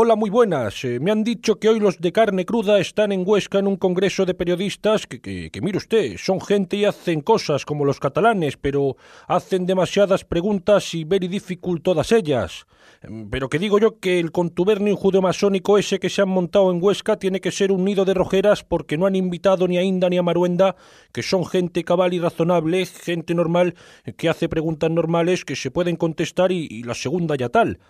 Hola, muy buenas. Eh, me han dicho que hoy los de carne cruda están en Huesca en un congreso de periodistas que, mire usted, son gente y hacen cosas como los catalanes, pero hacen demasiadas preguntas y very difficult todas ellas. Em, pero que digo yo que el contubernio judeo-masónico ese que se han montado en Huesca tiene que ser un nido de rojeras porque no han invitado ni a Inda ni a Maruenda, que son gente cabal y razonable, gente normal que hace preguntas normales que se pueden contestar y, y la segunda ya tal.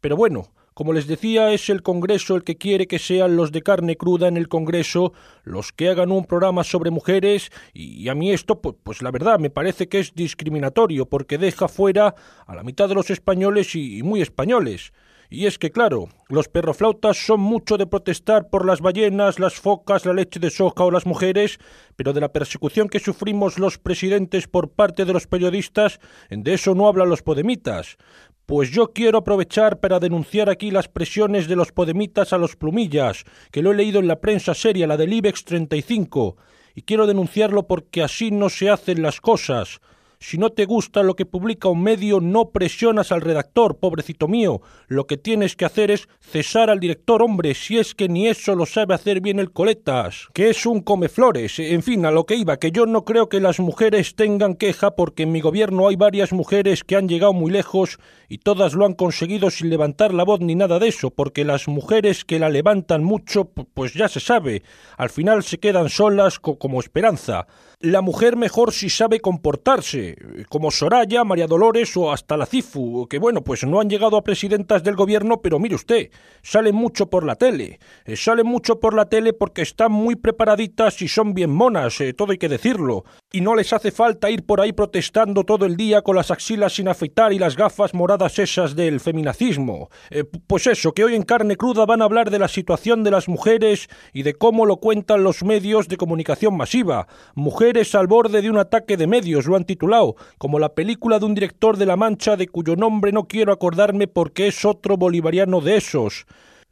Pero bueno, como les decía, es el Congreso el que quiere que sean los de carne cruda en el Congreso los que hagan un programa sobre mujeres y a mí esto, pues, pues la verdad, me parece que es discriminatorio porque deja fuera a la mitad de los españoles y, y muy españoles. Y es que, claro, los perroflautas son mucho de protestar por las ballenas, las focas, la leche de soja o las mujeres, pero de la persecución que sufrimos los presidentes por parte de los periodistas, de eso no hablan los podemitas. Pues yo quiero aprovechar para denunciar aquí las presiones de los podemitas a los plumillas, que lo he leído en la prensa seria, la del IBEX 35, y quiero denunciarlo porque así no se hacen las cosas. Si no te gusta lo que publica un medio, no presionas al redactor, pobrecito mío. Lo que tienes que hacer es cesar al director, hombre, si es que ni eso lo sabe hacer bien el coletas, que es un comeflores. En fin, a lo que iba, que yo no creo que las mujeres tengan queja porque en mi gobierno hay varias mujeres que han llegado muy lejos y todas lo han conseguido sin levantar la voz ni nada de eso, porque las mujeres que la levantan mucho, pues ya se sabe, al final se quedan solas co como esperanza. La mujer mejor si sabe comportarse, como Soraya, María Dolores o hasta la Cifu, que bueno, pues no han llegado a presidentas del gobierno, pero mire usted, salen mucho por la tele. Eh, salen mucho por la tele porque están muy preparaditas y son bien monas, eh, todo hay que decirlo. Y no les hace falta ir por ahí protestando todo el día con las axilas sin afeitar y las gafas moradas esas del feminacismo. Eh, pues eso, que hoy en carne cruda van a hablar de la situación de las mujeres y de cómo lo cuentan los medios de comunicación masiva. Mujeres al borde de un ataque de medios, lo han titulado, como la película de un director de La Mancha de cuyo nombre no quiero acordarme porque es otro bolivariano de esos.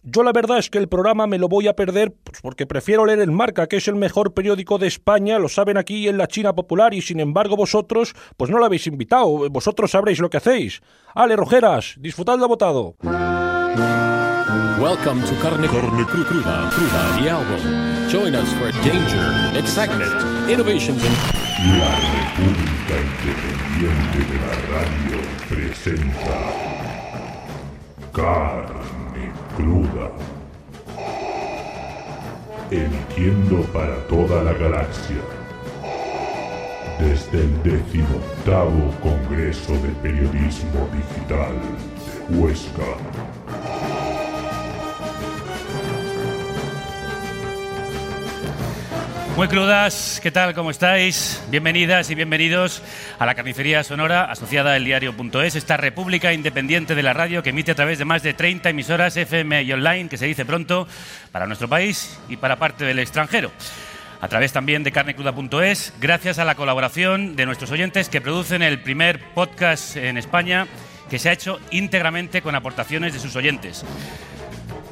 Yo la verdad es que el programa me lo voy a perder pues porque prefiero leer el Marca, que es el mejor periódico de España, lo saben aquí en la China Popular y sin embargo vosotros pues no lo habéis invitado, vosotros sabréis lo que hacéis. Ale Rojeras, disfrutad de votado. Welcome to Carne, Carne Cru Cruda, Cruda, the album. Join us for danger, excitement, innovations and... La República Independiente de la Radio presenta Carne Cruda. Emitiendo para toda la galaxia. Desde el decimoctavo Congreso de Periodismo Digital de Huesca. Muy crudas, ¿qué tal? ¿Cómo estáis? Bienvenidas y bienvenidos a la Carnicería Sonora asociada al diario.es, esta república independiente de la radio que emite a través de más de 30 emisoras FM y online, que se dice pronto, para nuestro país y para parte del extranjero. A través también de carnecruda.es, gracias a la colaboración de nuestros oyentes que producen el primer podcast en España que se ha hecho íntegramente con aportaciones de sus oyentes.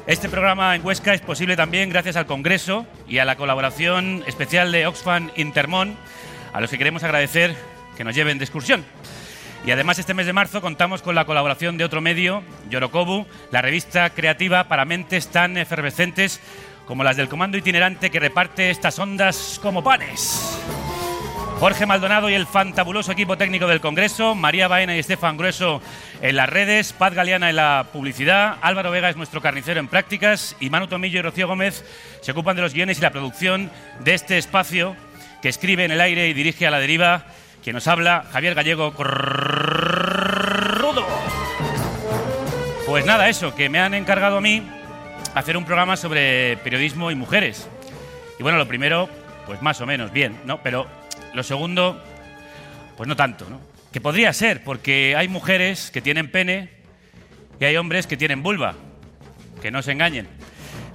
Este programa en Huesca es posible también gracias al Congreso y a la colaboración especial de Oxfam Intermón, a los que queremos agradecer que nos lleven de excursión. Y además este mes de marzo contamos con la colaboración de otro medio, Yorokobu, la revista creativa para mentes tan efervescentes como las del Comando Itinerante que reparte estas ondas como panes. Jorge Maldonado y el fantabuloso equipo técnico del Congreso, María Baena y Estefan Grueso en las redes, Paz Galeana en la publicidad, Álvaro Vega es nuestro carnicero en prácticas y Manu Tomillo y Rocío Gómez se ocupan de los guiones y la producción de este espacio que escribe en el aire y dirige a la deriva quien nos habla, Javier Gallego Rudo. Pues nada, eso, que me han encargado a mí hacer un programa sobre periodismo y mujeres. Y bueno, lo primero, pues más o menos bien, ¿no? Pero lo segundo, pues no tanto, ¿no? Que podría ser, porque hay mujeres que tienen pene y hay hombres que tienen vulva. Que no se engañen.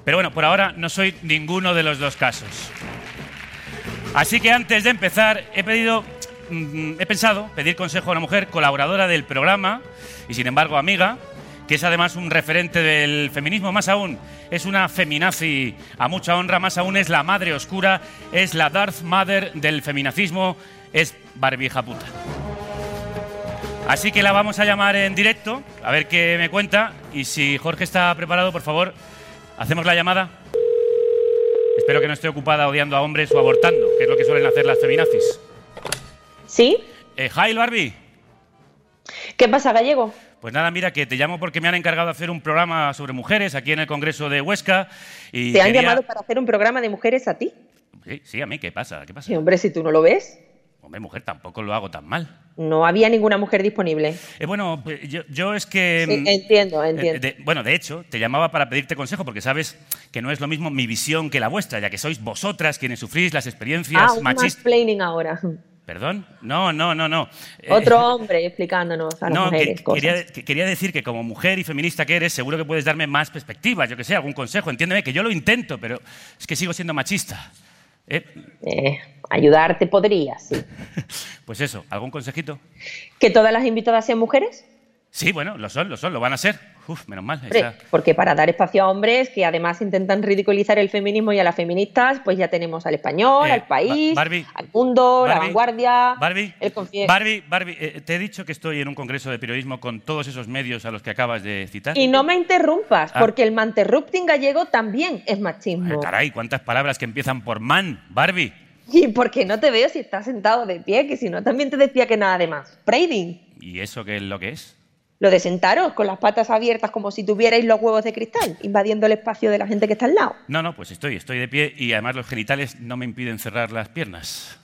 Pero bueno, por ahora no soy ninguno de los dos casos. Así que antes de empezar, he pedido, mm, he pensado pedir consejo a una mujer colaboradora del programa y sin embargo amiga, que es además un referente del feminismo, más aún es una feminazi a mucha honra, más aún es la madre oscura, es la Darth Mother del feminacismo, es Barbie puta. Así que la vamos a llamar en directo, a ver qué me cuenta. Y si Jorge está preparado, por favor, hacemos la llamada. Espero que no esté ocupada odiando a hombres o abortando, que es lo que suelen hacer las feminazis. ¿Sí? Eh, hi, Barbie. ¿Qué pasa, Gallego? Pues nada, mira, que te llamo porque me han encargado de hacer un programa sobre mujeres aquí en el Congreso de Huesca. Y ¿Te han quería- llamado para hacer un programa de mujeres a ti? Sí, sí, a mí, ¿qué pasa? ¿Qué pasa? Sí, hombre, si tú no lo ves, Hombre, mujer, tampoco lo hago tan mal. no había ninguna mujer disponible. Eh, bueno, pues, yo, yo es que... Sí, mm, entiendo, eh, entiendo. de- bueno, de hecho, te llamaba para pedirte consejo porque sabes que no es lo mismo mi visión que la vuestra, ya que sois vosotras quienes sufrís las experiencias ah, machistas. ahora. ¿Perdón? No, no, no, no. Eh, Otro hombre explicándonos a las No, que- mujeres que cosas. quería, que quería decir que como mujer y feminista que eres, seguro que puedes darme más perspectivas, yo que sé, algún consejo. Entiéndeme que yo lo intento, pero es que sigo siendo machista. Eh, Eh, ayudarte podría, sí. pues eso, ¿algún consejito? ¿Que todas las invitadas sean mujeres? Sí, bueno, lo son, lo son, lo van a ser. Uf, menos mal. Hombre, porque para dar espacio a hombres que además intentan ridiculizar el feminismo y a las feministas, pues ya tenemos al español, Eh, al país, Barbie, al mundo, la vanguardia, Barbie, el Barbie, Barbie, eh, te he dicho que estoy en un congreso de periodismo con todos esos medios a los que acabas de citar. Y no me interrumpas, Ah. porque el manterrupting gallego también es machismo. caray, cuántas palabras que empiezan por man, Barbie. Y porque no te veo si estás sentado de pie, que si no también te decía que nada de más. Braiding. ¿Y eso qué es lo que es? Lo de sentaros con las patas abiertas como si tuvierais los huevos de cristal, invadiendo el espacio de la gente que está al lado. No, no, pues estoy, estoy de pie y además los genitales no me impiden cerrar las piernas.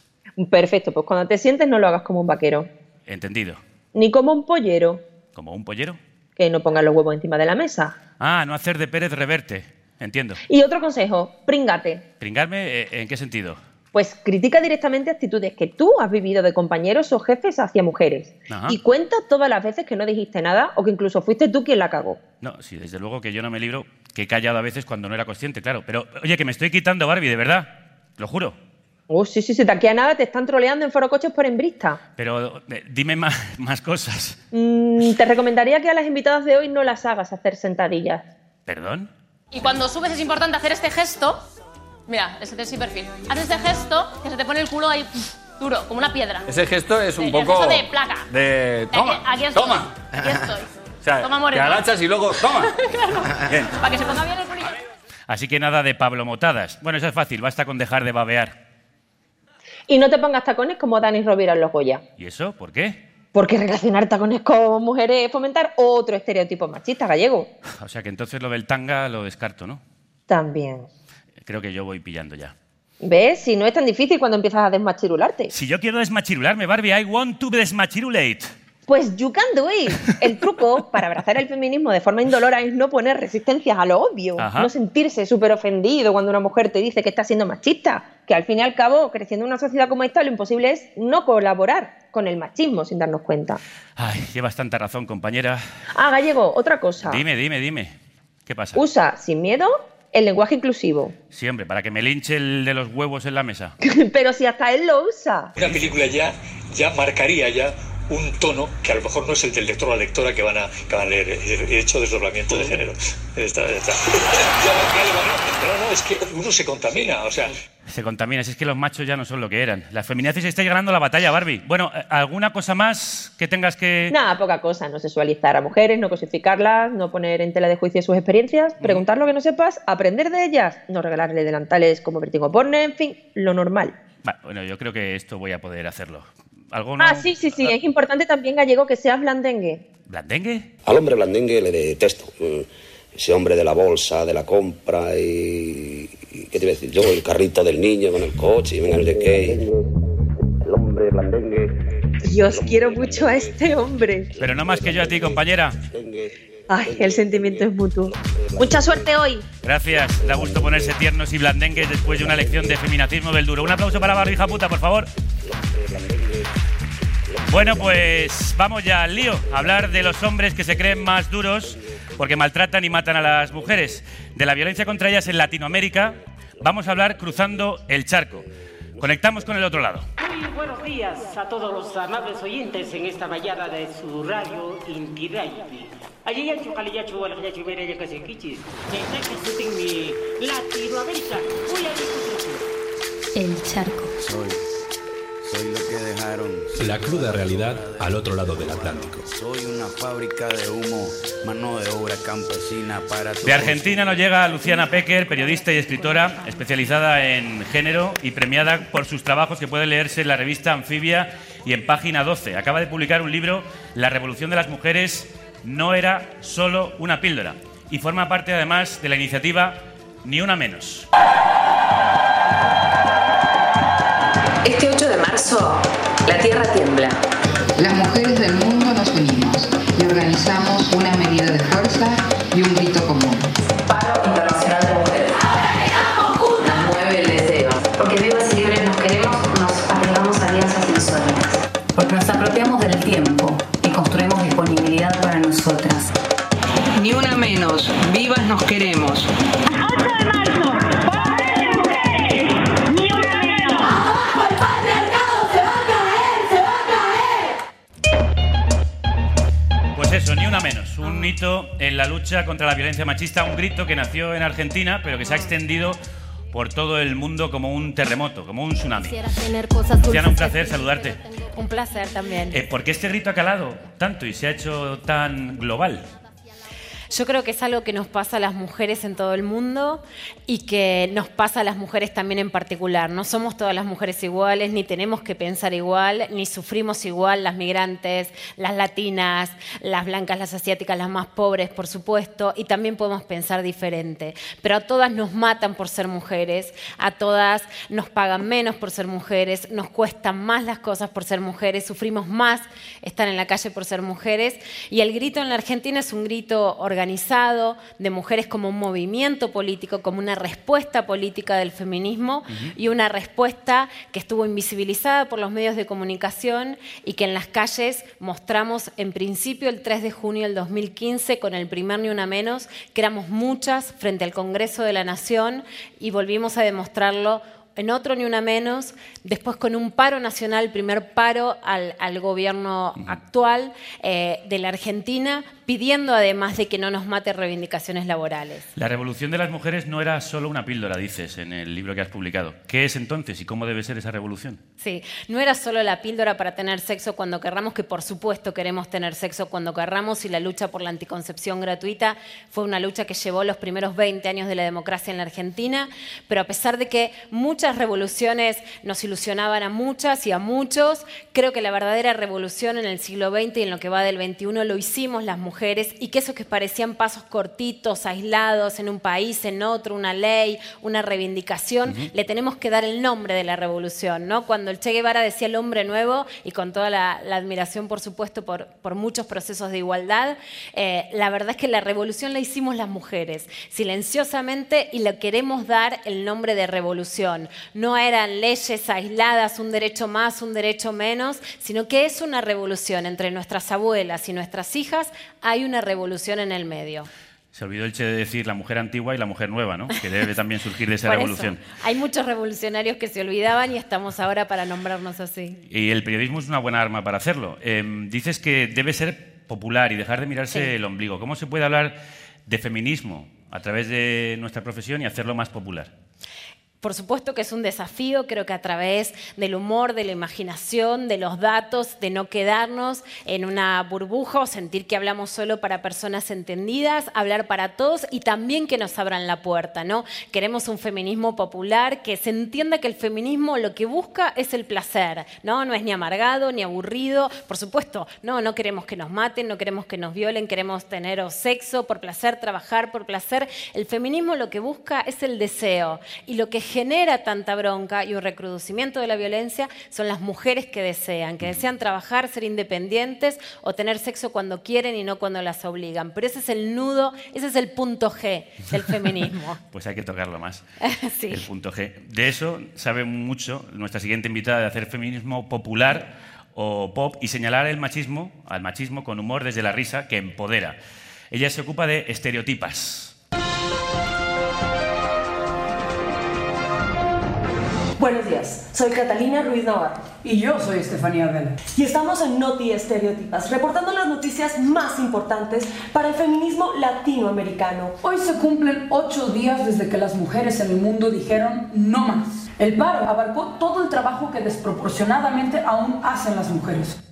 Perfecto, pues cuando te sientes no lo hagas como un vaquero, Entendido. ni como un pollero, ¿Como un pollero? que no pongas los huevos encima de la mesa. Ah, no hacer de Pérez Reverte. Entiendo. Y otro consejo, pringate. ¿Pringarme? eh, ¿En qué sentido? Pues critica directamente actitudes que tú has vivido de compañeros o jefes hacia mujeres. Ajá. Y cuenta todas las veces que no dijiste nada o que incluso fuiste tú quien la cagó. No, sí, desde luego que yo no me libro, que he callado a veces cuando no era consciente, claro. Pero, oye, que me estoy quitando Barbie, de verdad. Lo juro. Oh, sí, sí, sí, de aquí a nada te están troleando en Foro Coches por Embrista. Pero eh, dime más, más cosas. Mm, te recomendaría que a las invitadas de hoy no las hagas hacer sentadillas. ¿Perdón? Y cuando subes es importante hacer este gesto. Mira, ese de sin perfil. Haces este gesto que se te pone el culo ahí duro, como una piedra. Ese gesto es un El poco. gesto de placa. De. Toma. Aquí, aquí estoy. toma. Aquí estoy. O sea, Toma, te moreno. agachas y luego. Toma. Bien. Para que se ponga bien el culillo. Así que nada de Pablo Motadas. Bueno, eso es fácil, basta con dejar de babear. Y no te pongas tacones como Dani Rovira en los Goya. ¿Y eso? ¿Por qué? Porque relacionar tacones con mujeres es fomentar otro estereotipo machista gallego. O sea que entonces lo del tanga lo descarto, ¿no? También. Creo que yo voy pillando ya. ¿Ves? Si no es tan difícil cuando empiezas a desmachirularte. Si yo quiero desmachirularme, Barbie, I want to desmachirulate. Pues you can do it. El truco para abrazar el feminismo de forma indolora es no poner resistencias a lo obvio, Ajá. no sentirse súper ofendido cuando una mujer te dice que está siendo machista, que al fin y al cabo, creciendo en una sociedad como esta, lo imposible es no colaborar con el machismo sin darnos cuenta. Ay, llevas tanta razón, compañera. Ah, Gallego, otra cosa. Dime, dime, dime. ¿Qué pasa? Usa sin miedo el lenguaje inclusivo. Sí, hombre, para que me linche el de los huevos en la mesa. Pero si hasta él lo usa. Una película ya, ya marcaría ya un tono que a lo mejor no es el del lector o la lectora que van a, que van a leer. He hecho desdoblamiento de género. Está, está. No, no, es que uno se contamina. O sea, Se contamina, si es que los machos ya no son lo que eran. Las feminazis estáis ganando la batalla, Barbie. Bueno, eh, ¿alguna cosa más que tengas que...? Nada, poca cosa. No sexualizar a mujeres, no cosificarlas, no poner en tela de juicio sus experiencias, preguntar lo que no sepas, aprender de ellas, no regalarle delantales como vertigo porne, en fin, lo normal. Bueno, yo creo que esto voy a poder hacerlo. ¿Algo no? Ah, sí, sí, sí. Es importante también, Gallego, que seas blandengue. ¿Blandengue? Al hombre blandengue le detesto. Eh, Ese hombre de la bolsa, de la compra y... y- ¿Qué te iba a decir? Yo, el carrito del niño con el coche y venga no sé qué. El hombre blandengue. Dios, quiero mucho a este hombre. Pero no más que yo a ti, compañera. Ay, el sentimiento es mutuo. Mucha suerte hoy. Gracias. Da gusto ponerse tiernos y blandengues después de una lección de feminacismo del duro. Un aplauso para Barbie, hija puta, por favor. Bueno, pues vamos ya al lío. A hablar de los hombres que se creen más duros porque maltratan y matan a las mujeres. De la violencia contra ellas en Latinoamérica. Vamos a hablar cruzando el charco. Conectamos con el otro lado. Muy buenos días a todos los amables oyentes en esta mañana de su radio Inti. Allí ya chocalillacho, bueno, ya chumera, ya casi quichis. Ya mi Latinoamérica. Voy a. El charco. Soy, lo que dejaron. La cruda realidad al otro lado del Atlántico. Soy una fábrica de humo, mano de obra campesina para De Argentina nos llega Luciana Pecker, periodista y escritora especializada en género y premiada por sus trabajos que puede leerse en la revista Anfibia y en página 12. Acaba de publicar un libro, La revolución de las mujeres no era solo una píldora y forma parte además de la iniciativa Ni una menos. Este 8 de marzo, la Tierra tiembla. Las mujeres del mundo lucha contra la violencia machista, un grito que nació en Argentina, pero que se ha extendido por todo el mundo como un terremoto, como un tsunami. Luciana, un placer saludarte. Un placer también. Eh, ¿Por qué este grito ha calado tanto y se ha hecho tan global? Yo creo que es algo que nos pasa a las mujeres en todo el mundo y que nos pasa a las mujeres también en particular. No somos todas las mujeres iguales, ni tenemos que pensar igual, ni sufrimos igual las migrantes, las latinas, las blancas, las asiáticas, las más pobres, por supuesto, y también podemos pensar diferente. Pero a todas nos matan por ser mujeres, a todas nos pagan menos por ser mujeres, nos cuestan más las cosas por ser mujeres, sufrimos más estar en la calle por ser mujeres, y el grito en la Argentina es un grito organizado organizado de mujeres como un movimiento político, como una respuesta política del feminismo uh -huh. y una respuesta que estuvo invisibilizada por los medios de comunicación y que en las calles mostramos en principio el 3 de junio del 2015 con el primer Ni Una Menos, que éramos muchas frente al Congreso de la Nación y volvimos a demostrarlo en otro ni una menos, después con un paro nacional, primer paro al, al gobierno actual eh, de la Argentina, pidiendo además de que no nos mate reivindicaciones laborales. La revolución de las mujeres no era solo una píldora, dices en el libro que has publicado. ¿Qué es entonces y cómo debe ser esa revolución? Sí, no era solo la píldora para tener sexo cuando querramos, que por supuesto queremos tener sexo cuando querramos y la lucha por la anticoncepción gratuita fue una lucha que llevó los primeros 20 años de la democracia en la Argentina, pero a pesar de que muchas revoluciones nos ilusionaban a muchas y a muchos, creo que la verdadera revolución en el siglo XX y en lo que va del XXI lo hicimos las mujeres y que esos que parecían pasos cortitos, aislados en un país, en otro, una ley, una reivindicación, uh -huh. le tenemos que dar el nombre de la revolución. ¿no? Cuando el Che Guevara decía el hombre nuevo, y con toda la, la admiración, por supuesto, por, por, muchos procesos de igualdad, eh, la verdad es que la revolución la hicimos las mujeres, silenciosamente, y le queremos dar el nombre de revolución. No eran leyes aisladas, un derecho más, un derecho menos, sino que es una revolución entre nuestras abuelas y nuestras hijas hay una revolución en el medio. Se olvidó el Che de decir la mujer antigua y la mujer nueva, ¿no? Que debe también surgir de esa Por revolución. Eso, hay muchos revolucionarios que se olvidaban y estamos ahora para nombrarnos así. Y el periodismo es una buena arma para hacerlo. Eh, dices que debe ser popular y dejar de mirarse sí. el ombligo. ¿Cómo se puede hablar de feminismo a través de nuestra profesión y hacerlo más popular? Por supuesto que es un desafío, creo que a través del humor, de la imaginación, de los datos, de no quedarnos en una burbuja o sentir que hablamos solo para personas entendidas, hablar para todos y también que nos abran la puerta, ¿no? Queremos un feminismo popular, que se entienda que el feminismo lo que busca es el placer, ¿no? No es ni amargado ni aburrido, por supuesto, no, no queremos que nos maten, no queremos que nos violen, queremos tener sexo por placer, trabajar por placer. El feminismo lo que busca es el deseo y lo que genera tanta bronca y un recrudecimiento de la violencia son las mujeres que desean, que desean trabajar, ser independientes o tener sexo cuando quieren y no cuando las obligan. Pero ese es el nudo, ese es el punto G del feminismo. pues hay que tocarlo más. sí. El punto G. De eso sabe mucho nuestra siguiente invitada de hacer feminismo popular o pop y señalar el machismo, al machismo con humor desde la risa que empodera. Ella se ocupa de estereotipas. Buenos días, soy Catalina Ruiz Navarro. Y yo soy Estefanía Vela. Y estamos en Noti Estereotipas, reportando las noticias más importantes para el feminismo latinoamericano. Hoy se cumplen ocho días desde que las mujeres en el mundo dijeron no más. El paro abarcó todo el trabajo que desproporcionadamente aún hacen las mujeres.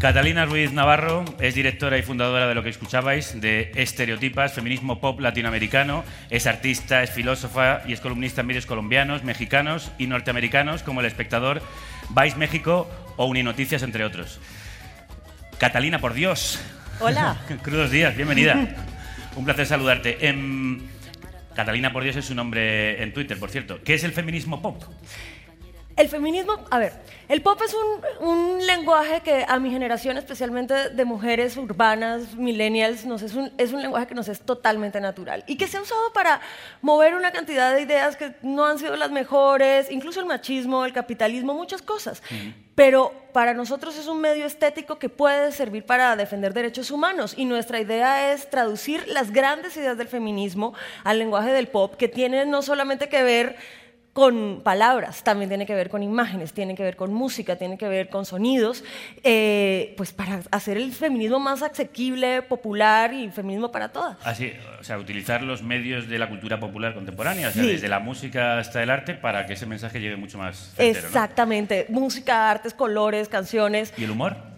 Catalina Ruiz Navarro es directora y fundadora de lo que escuchabais, de Estereotipas, Feminismo Pop Latinoamericano. Es artista, es filósofa y es columnista en medios colombianos, mexicanos y norteamericanos como El Espectador, Vice México o Uninoticias, entre otros. Catalina, por Dios. Hola. Crudos días, bienvenida. Un placer saludarte. Em, Catalina, por Dios, es su nombre en Twitter, por cierto. ¿Qué es el feminismo pop? El feminismo, a ver, el pop es un, un lenguaje que a mi generación, especialmente de mujeres urbanas, millennials, nos es, un, es un lenguaje que nos es totalmente natural y que se ha usado para mover una cantidad de ideas que no han sido las mejores, incluso el machismo, el capitalismo, muchas cosas. Pero para nosotros es un medio estético que puede servir para defender derechos humanos y nuestra idea es traducir las grandes ideas del feminismo al lenguaje del pop que tiene no solamente que ver con palabras, también tiene que ver con imágenes, tiene que ver con música, tiene que ver con sonidos, eh, pues para hacer el feminismo más asequible, popular y feminismo para todas. Así, o sea, utilizar los medios de la cultura popular contemporánea, o sea, desde la música hasta el arte, para que ese mensaje llegue mucho más certero, ¿no? Exactamente, música, artes, colores, canciones. ¿Y el humor?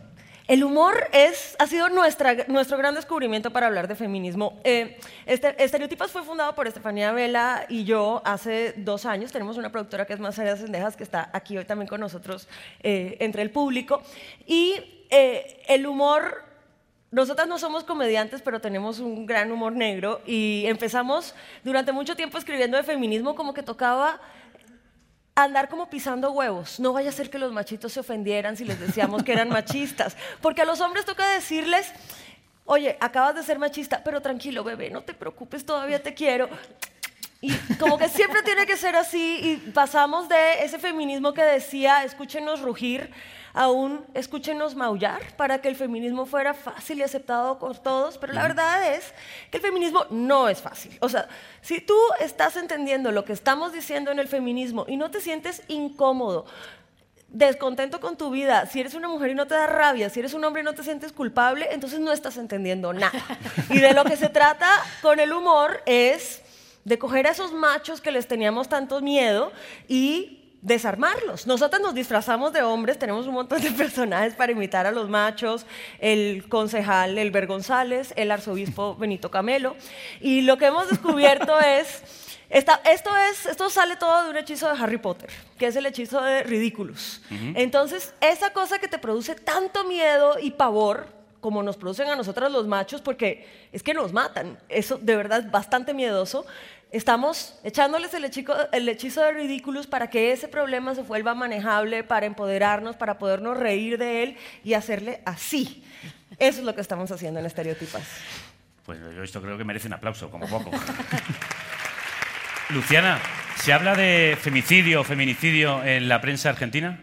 El humor es, ha sido nuestra, nuestro gran descubrimiento para hablar de feminismo. Eh, este, Estereotipas fue fundado por Estefanía Vela y yo hace dos años. Tenemos una productora que es de Cendejas, que está aquí hoy también con nosotros eh, entre el público. Y eh, el humor nosotras no somos comediantes, pero tenemos un gran humor negro y empezamos durante mucho tiempo escribiendo de feminismo como que tocaba andar como pisando huevos. No vaya a ser que los machitos se ofendieran si les decíamos que eran machistas, porque a los hombres toca decirles, oye, acabas de ser machista, pero tranquilo, bebé, no te preocupes, todavía te quiero. Y como que siempre tiene que ser así y pasamos de ese feminismo que decía, escúchenos rugir, a un escúchenos maullar para que el feminismo fuera fácil y aceptado por todos, pero la verdad es que el feminismo no es fácil. O sea, si tú estás entendiendo lo que estamos diciendo en el feminismo y no te sientes incómodo, descontento con tu vida, si eres una mujer y no te da rabia, si eres un hombre y no te sientes culpable, entonces no estás entendiendo nada. Y de lo que se trata con el humor es de coger a esos machos que les teníamos tanto miedo y desarmarlos. Nosotros nos disfrazamos de hombres, tenemos un montón de personajes para imitar a los machos, el concejal Elber González, el arzobispo Benito Camelo, y lo que hemos descubierto es esta- esto, es, esto sale todo de un hechizo de Harry Potter, que es el hechizo de Ridiculous. Entonces, esa cosa que te produce tanto miedo y pavor, como nos producen a nosotros los machos, porque es que nos matan, eso de verdad es bastante miedoso, estamos echándoles el hechizo, el hechizo de Ridiculous para que ese problema se vuelva manejable, para empoderarnos, para podernos reír de él y hacerle así. Eso es lo que estamos haciendo en Estereotipas. Pues yo esto creo que merece un aplauso, como poco. Luciana, ¿se habla de femicidio o feminicidio en la prensa argentina?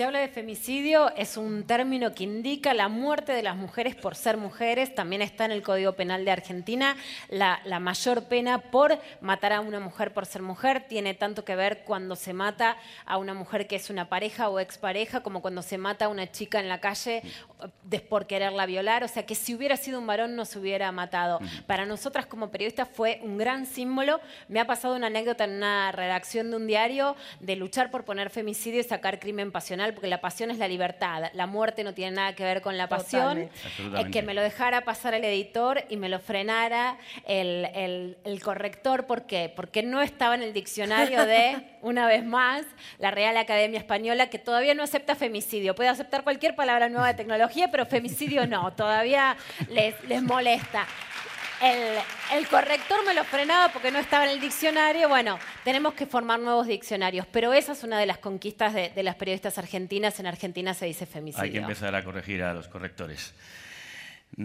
Se habla de femicidio, es un término que indica la muerte de las mujeres por ser mujeres. También está en el Código Penal de Argentina. La, la mayor pena por matar a una mujer por ser mujer tiene tanto que ver cuando se mata a una mujer que es una pareja o expareja, como cuando se mata a una chica en la calle de- por quererla violar. O sea que si hubiera sido un varón no se hubiera matado. Para nosotras como periodistas fue un gran símbolo. Me ha pasado una anécdota en una redacción de un diario de luchar por poner femicidio y sacar crimen pasional, porque la pasión es la libertad. La muerte no tiene nada que ver con la pasión. Eh, que me lo dejara pasar el editor y me lo frenara el, el- el corrector. ¿Por qué? Porque no estaba en el diccionario de, una vez más, la Real Academia Española, que todavía no acepta femicidio. Puede aceptar cualquier palabra nueva de tecnología, pero femicidio no. Todavía les, les molesta. El, corrector me lo frenaba porque no estaba en el diccionario. Bueno, tenemos que formar nuevos diccionarios, pero esa es una de las conquistas de, las periodistas argentinas. En Argentina se dice femicidio. Hay que empezar a corregir a los correctores.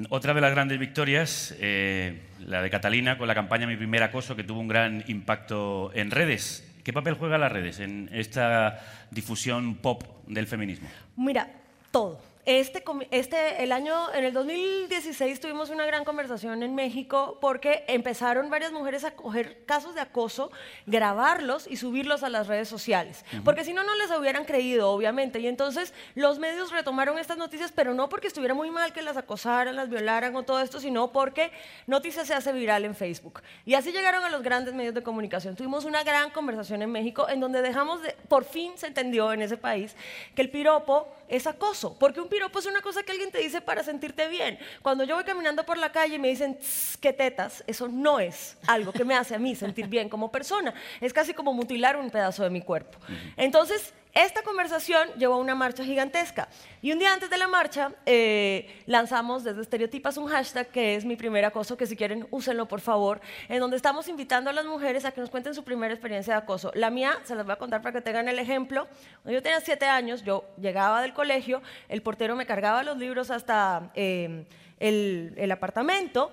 Otra de las grandes victorias, eh, la de Catalina con la campaña Mi primer acoso, que tuvo un gran impacto en redes. ¿Qué papel juegan las redes en esta difusión pop del feminismo? Mira, todo. Este, este, el año, en el 2016 tuvimos una gran conversación en México porque empezaron varias mujeres a coger casos de acoso, grabarlos y subirlos a las redes sociales. Ujú. Porque si no, no les hubieran creído, obviamente. Y entonces los medios retomaron estas noticias, pero no porque estuviera muy mal que las acosaran, las violaran o todo esto, sino porque Noticias se hace viral en Facebook. Y así llegaron a los grandes medios de comunicación. Tuvimos una gran conversación en México en donde dejamos de, por fin se entendió en ese país que el piropo es acoso, porque un piropo es una cosa que alguien te dice para sentirte bien. Cuando yo voy caminando por la calle y me dicen, "Tss, qué tetas, eso no es algo que me hace a mí sentir bien como persona. Es casi como mutilar un pedazo de mi cuerpo. Entonces, esta conversación llevó a una marcha gigantesca. Y un día antes de la marcha, eh, lanzamos desde Estereotipas un hashtag que es mi primer acoso, que si quieren, úsenlo por favor, en donde estamos invitando a las mujeres a que nos cuenten su primera experiencia de acoso. La mía, se las voy a contar para que tengan el ejemplo. Cuando yo tenía siete años, yo llegaba del colegio, el portero me cargaba los libros hasta eh, el, apartamento.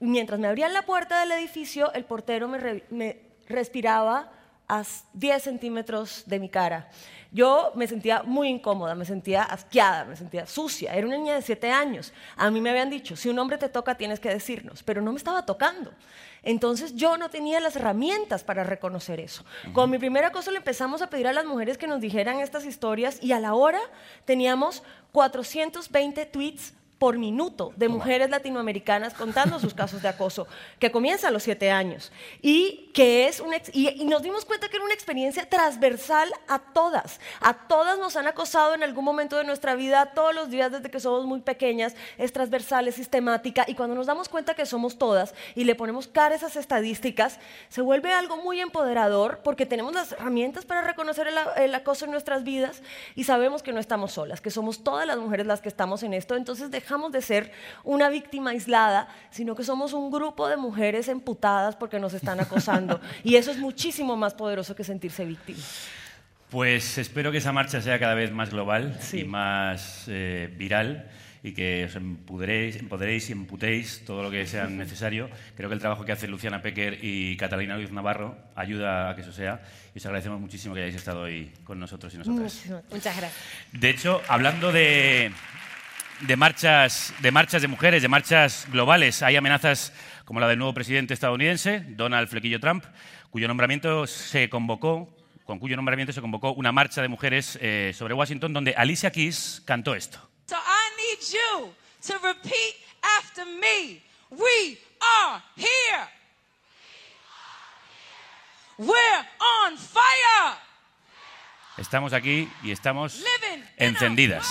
Mientras me abrían la puerta del edificio, el portero me respiraba a 10 centímetros de mi cara. Yo me sentía muy incómoda, me sentía asqueada, me sentía sucia. Era una niña de 7 años. A mí me habían dicho, si un hombre te toca tienes que decirnos, pero no me estaba tocando. Entonces yo no tenía las herramientas para reconocer eso. Con mi primera cosa le empezamos a pedir a las mujeres que nos dijeran estas historias y a la hora teníamos 420 tweets por minuto de mujeres latinoamericanas contando sus casos de acoso, que comienza a los siete años. Y, que es una y, y nos dimos cuenta que era una experiencia transversal a todas. A todas nos han acosado en algún momento de nuestra vida, todos los días desde que somos muy pequeñas, es transversal, es sistemática. Y cuando nos damos cuenta que somos todas y le ponemos cara a esas estadísticas, se vuelve algo muy empoderador porque tenemos las herramientas para reconocer el, el acoso en nuestras vidas y sabemos que no estamos solas, que somos todas las mujeres las que estamos en esto. Entonces dejamos de ser una víctima aislada, sino que somos un grupo de mujeres emputadas porque nos están acosando. y eso es muchísimo más poderoso que sentirse víctima. Pues espero que esa marcha sea cada vez más global y más eh, viral y que os empoderéis, empoderéis y emputéis todo lo que sea necesario. Creo que el trabajo que hace Luciana Pecker y Catalina Luis Navarro ayuda a que eso sea y os agradecemos muchísimo que hayáis estado hoy con nosotros y nosotras. Muchas gracias. De hecho, hablando de, de marchas, de marchas de mujeres, de marchas globales, hay amenazas como la del nuevo presidente estadounidense, Donald Flequillo Trump, cuyo nombramiento se convocó, con cuyo nombramiento se convocó una marcha de mujeres eh, sobre Washington, donde Alicia Keys cantó esto. So I need you to repeat after me. We are here. We're on fire. Estamos aquí y estamos encendidas.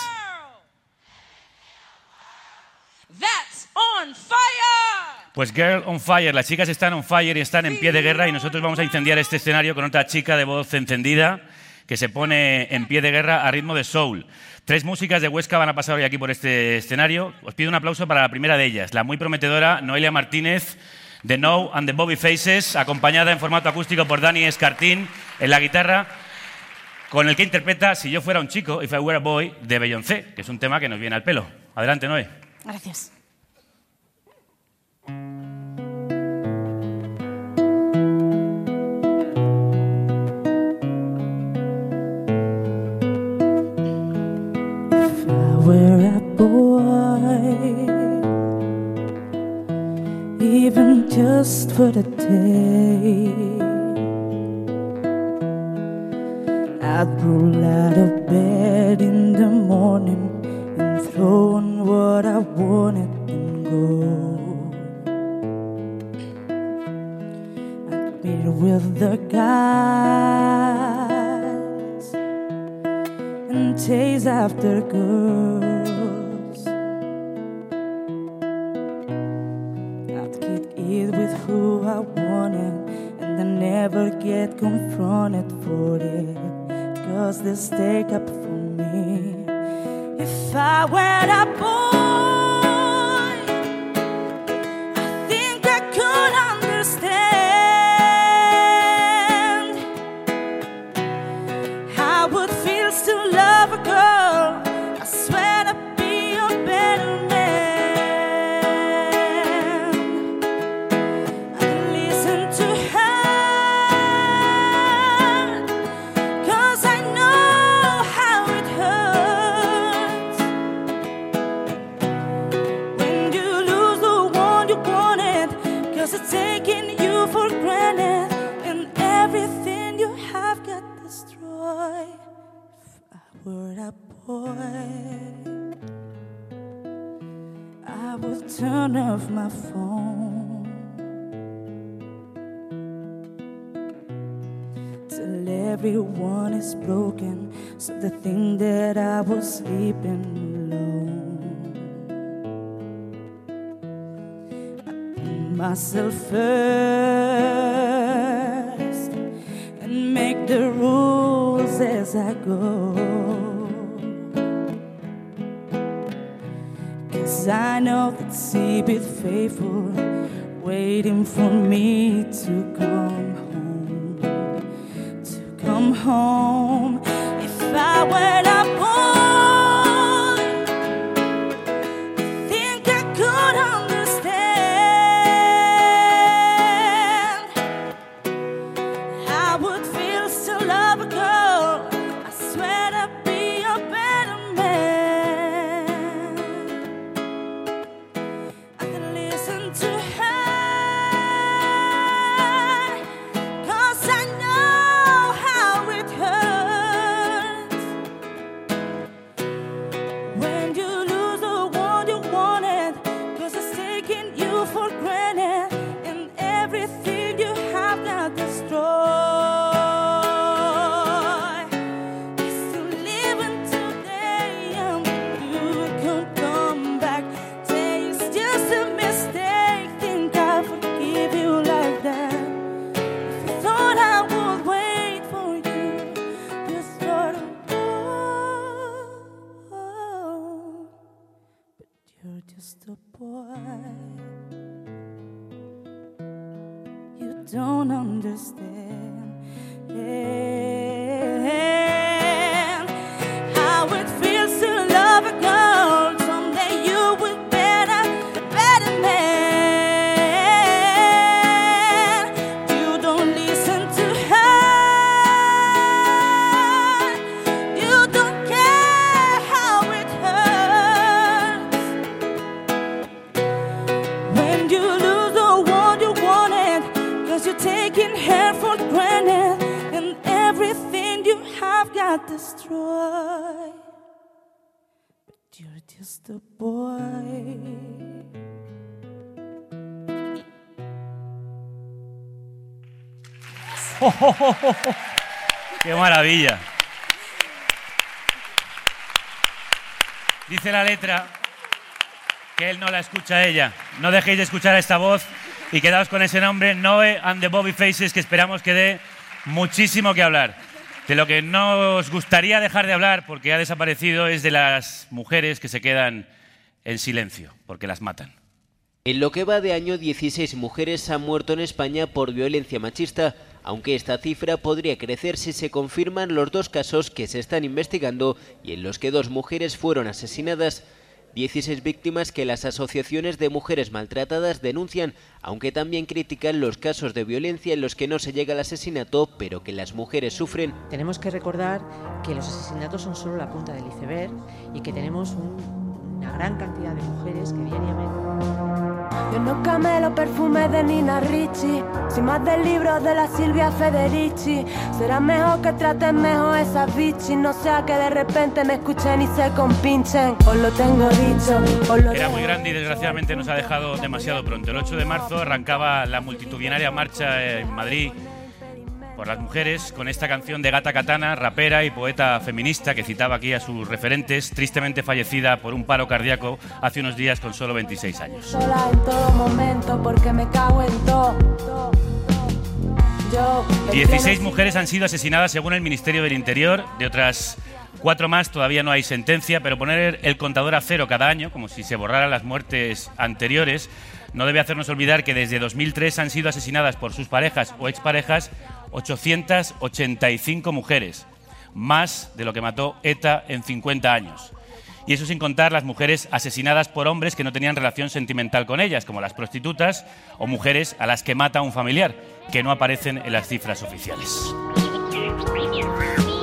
That's on fire. Pues Girl on Fire, las chicas están on fire y están en pie de guerra y nosotros vamos a incendiar este escenario con otra chica de voz encendida que se pone en pie de guerra a ritmo de soul. Tres músicas de Huesca van a pasar hoy aquí por este escenario. Os pido un aplauso para la primera de ellas, la muy prometedora Noelia Martínez de No and the Bobby Faces, acompañada en formato acústico por Dani Escartín en la guitarra, con el que interpreta Si yo fuera un chico, If I Were a Boy, de Beyoncé, que es un tema que nos viene al pelo. Adelante, Noé. Gracias. Were a boy, even just for the day, I'd roll out of bed in the morning and throw what I wanted and go. I'd meet with the guys and chase after girls. I'd get it with who I wanted, and I never get confronted for it. Cause they stick up. If I were a boy, myself first and make the rules as I go. Cause I know that Seabit faithful waiting for me to come home. To come home. If I were have got destroyed. You're just a boy. ¡Qué maravilla! Dice la letra que él no la escucha a ella. No dejéis de escuchar a esta voz y quedaos con ese nombre, Noe and the Bobby Faces, que esperamos que dé muchísimo que hablar. De lo que no os gustaría dejar de hablar, porque ha desaparecido, es de las mujeres que se quedan en silencio, porque las matan. En lo que va de año, 16 mujeres han muerto en España por violencia machista, aunque esta cifra podría crecer si se confirman los dos casos que se están investigando y en los que dos mujeres fueron asesinadas. 16 víctimas que las asociaciones de mujeres maltratadas denuncian, aunque también critican los casos de violencia en los que no se llega al asesinato, pero que las mujeres sufren. Tenemos que recordar que los asesinatos son solo la punta del iceberg y que tenemos un- una gran cantidad de mujeres que diariamente... Yo no camelo perfume de Nina Ricci, sin más del libro de la Silvia Federici. Será mejor que traten mejor esas bichis, no sea que de repente me escuchen y se compinchen. Os lo tengo dicho, os lo Era muy grande y desgraciadamente nos ha dejado demasiado pronto. El 8 de marzo arrancaba la multitudinaria marcha en Madrid por las mujeres con esta canción de Gata Katana, rapera y poeta feminista que citaba aquí a sus referentes, tristemente fallecida por un paro cardíaco hace unos días con solo 26 años. sola en todo momento porque me cago en todo. Yo, el 16 que no- mujeres han sido asesinadas según el Ministerio del Interior, de otras cuatro más todavía no hay sentencia, pero poner el contador a cero cada año, como si se borraran las muertes anteriores, no debe hacernos olvidar que desde 2003 han sido asesinadas por sus parejas o exparejas 885 mujeres, más de lo que mató ETA en 50 años. Y eso sin contar las mujeres asesinadas por hombres que no tenían relación sentimental con ellas, como las prostitutas o mujeres a las que mata un familiar, que no aparecen en las cifras oficiales.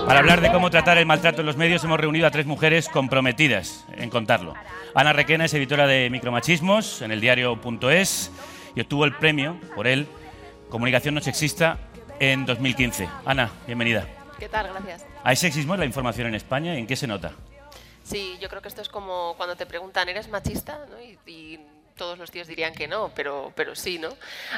Para hablar de cómo tratar el maltrato en los medios hemos reunido a tres mujeres comprometidas en contarlo. Ana Requena es editora de Micromachismos en el diario.es y obtuvo el premio por él Comunicación no sexista en 2015. Ana, bienvenida. ¿Qué tal? Gracias. ¿Hay sexismo en la información en España? ¿En qué se nota? Sí, yo creo que esto es como cuando te preguntan, ¿eres machista? ¿no? Y, y todos los tíos dirían que no, pero, pero sí, ¿no?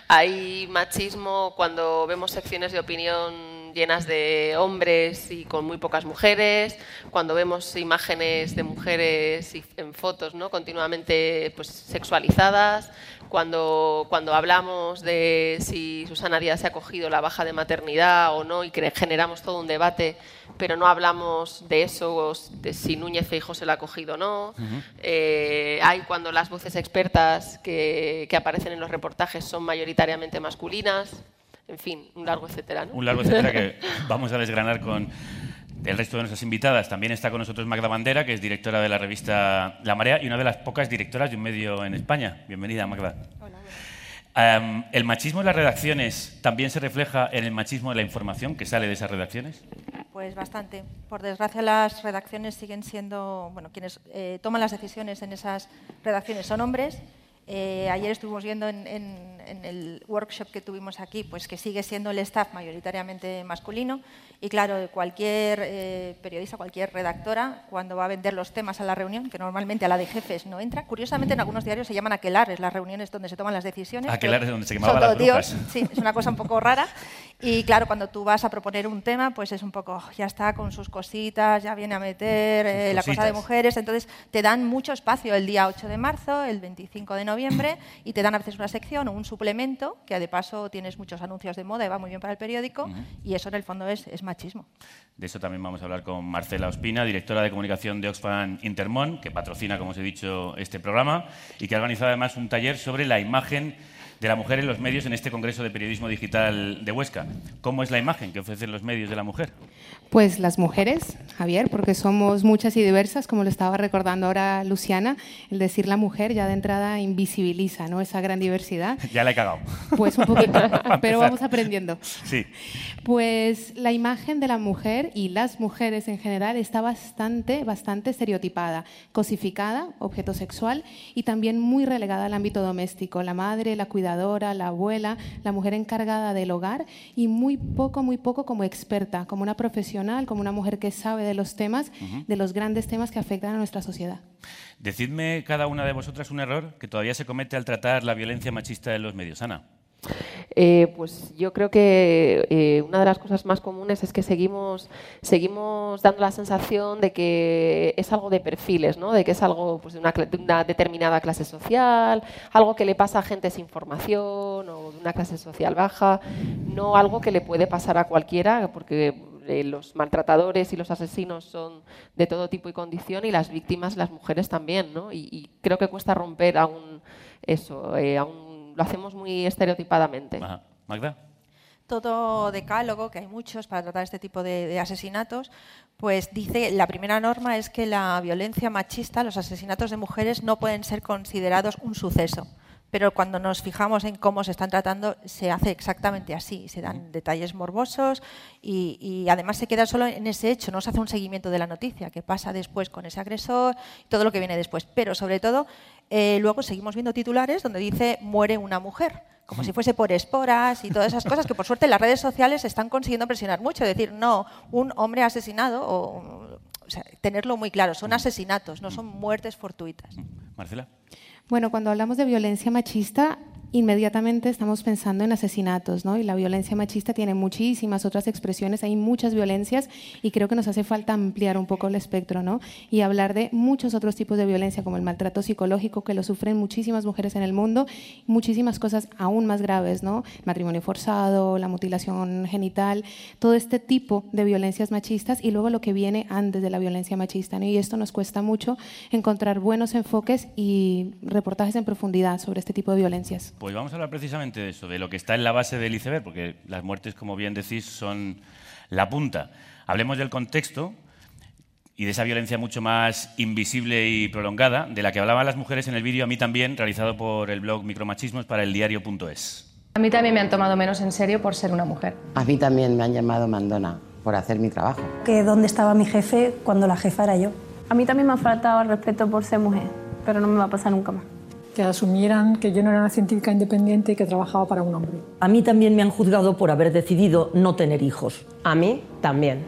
Hay machismo cuando vemos secciones de opinión llenas de hombres y con muy pocas mujeres, cuando vemos imágenes de mujeres y- en fotos ¿no? continuamente pues, sexualizadas, cuando, cuando hablamos de si Susana Díaz se ha cogido la baja de maternidad o no y que generamos todo un debate, pero no hablamos de eso, de si Núñez Feijóo se la ha cogido o no. Eh, hay cuando las voces expertas que, que aparecen en los reportajes son mayoritariamente masculinas. En fin, un largo etcétera. ¿no? Un largo etcétera que vamos a desgranar con el resto de nuestras invitadas. También está con nosotros Magda Bandera, que es directora de la revista La Marea y una de las pocas directoras de un medio en España. Bienvenida, Magda. Em, ¿El machismo en las redacciones también se refleja en el machismo de la información que sale de esas redacciones? Pues bastante. Por desgracia, las redacciones siguen siendo, bueno, quienes eh, toman las decisiones en esas redacciones son hombres. Eh, ayer estuvimos viendo en, en- en el workshop que tuvimos aquí, pues que sigue siendo el staff mayoritariamente masculino. Y claro, cualquier eh, periodista, cualquier redactora, cuando va a vender los temas a la reunión, que normalmente a la de jefes no entra, curiosamente en algunos diarios se llaman aquelares, las reuniones donde se toman las decisiones. Aquelares donde se quemaban las brujas. Sí, es una cosa un poco rara. Y claro, cuando tú vas a proponer un tema, pues es un poco, "Oh, ya está con sus cositas, ya viene a meter eh, la cosa de mujeres. Entonces te dan mucho espacio el día 8 de marzo, el 25 de noviembre, y te dan a veces una sección o un suplemento, que de paso tienes muchos anuncios de moda y va muy bien para el periódico, y eso en el fondo es, es machismo. De eso también vamos a hablar con Marcela Ospina, directora de comunicación de Oxfam Intermón, que patrocina, como os he dicho, este programa y que ha organizado además un taller sobre la imagen de la mujer en los medios en este Congreso de Periodismo Digital de Huesca. ¿Cómo es la imagen que ofrecen los medios de la mujer? Pues las mujeres, Javier, porque somos muchas y diversas, como lo estaba recordando ahora Luciana, el decir la mujer ya de entrada invisibiliza ¿no? esa gran diversidad. Ya la he cagado. Pues un poquito, pero vamos aprendiendo. Sí. Pues la imagen de la mujer y las mujeres en general está bastante, bastante estereotipada, cosificada, objeto sexual y también muy relegada al ámbito doméstico. La madre, la cuidadora, la abuela, la mujer encargada del hogar y muy poco, muy poco como experta, como una profesional, como una mujer que sabe de los temas, de los grandes temas que afectan a nuestra sociedad. Decidme cada una de vosotras un error que todavía se comete al tratar la violencia machista en los medios. Ana. Eh, pues yo creo que eh, una de las cosas más comunes es que seguimos, seguimos dando la sensación de que es algo de perfiles, ¿no? de que es algo pues, de, una, de una determinada clase social, algo que le pasa a gente sin formación o de una clase social baja, no algo que le puede pasar a cualquiera, porque eh, los maltratadores y los asesinos son de todo tipo y condición y las víctimas, las mujeres también, ¿no? Y, y creo que cuesta romper aún eso, eh, aún lo hacemos muy estereotipadamente. Ajá. Magda. todo decálogo, que hay muchos para tratar este tipo de, de asesinatos, pues dice, la primera norma es que la violencia machista, los asesinatos de mujeres no pueden ser considerados un suceso. Pero cuando nos fijamos en cómo se están tratando, se hace exactamente así. Se dan detalles morbosos y, y además se queda solo en ese hecho, no se hace un seguimiento de la noticia, que pasa después con ese agresor, todo lo que viene después. Pero sobre todo, eh, luego seguimos viendo titulares donde dice muere una mujer como si fuese por esporas y todas esas cosas que por suerte las redes sociales están consiguiendo presionar mucho, decir, no, un hombre asesinado, o, o sea, tenerlo muy claro, son asesinatos, no son muertes fortuitas. Marcela. Bueno, cuando hablamos de violencia machista, inmediatamente estamos pensando en asesinatos, ¿no? Y la violencia machista tiene muchísimas otras expresiones, hay muchas violencias y creo que nos hace falta ampliar un poco el espectro, ¿no? Y hablar de muchos otros tipos de violencia, como el maltrato psicológico, que lo sufren muchísimas mujeres en el mundo, muchísimas cosas aún más graves, ¿no? Matrimonio forzado, la mutilación genital, todo este tipo de violencias machistas y luego lo que viene antes de la violencia machista, ¿no? Y esto nos cuesta mucho encontrar buenos enfoques y reportajes en profundidad sobre este tipo de violencias. Pues vamos a hablar precisamente de eso, de lo que está en la base del iceberg, porque las muertes, como bien decís, son la punta. Hablemos del contexto y de esa violencia mucho más invisible y prolongada, de la que hablaban las mujeres en el vídeo, a mí también, realizado por el blog Micromachismos para el diario.es. A mí también me han tomado menos en serio por ser una mujer. A mí también me han llamado mandona por hacer mi trabajo. que dónde estaba mi jefe cuando la jefa era yo. A mí también me ha faltado el respeto por ser mujer, pero no me va a pasar nunca más. Que asumieran que yo no era una científica independiente y que trabajaba para un hombre. A mí también me han juzgado por haber decidido no tener hijos. A mí también.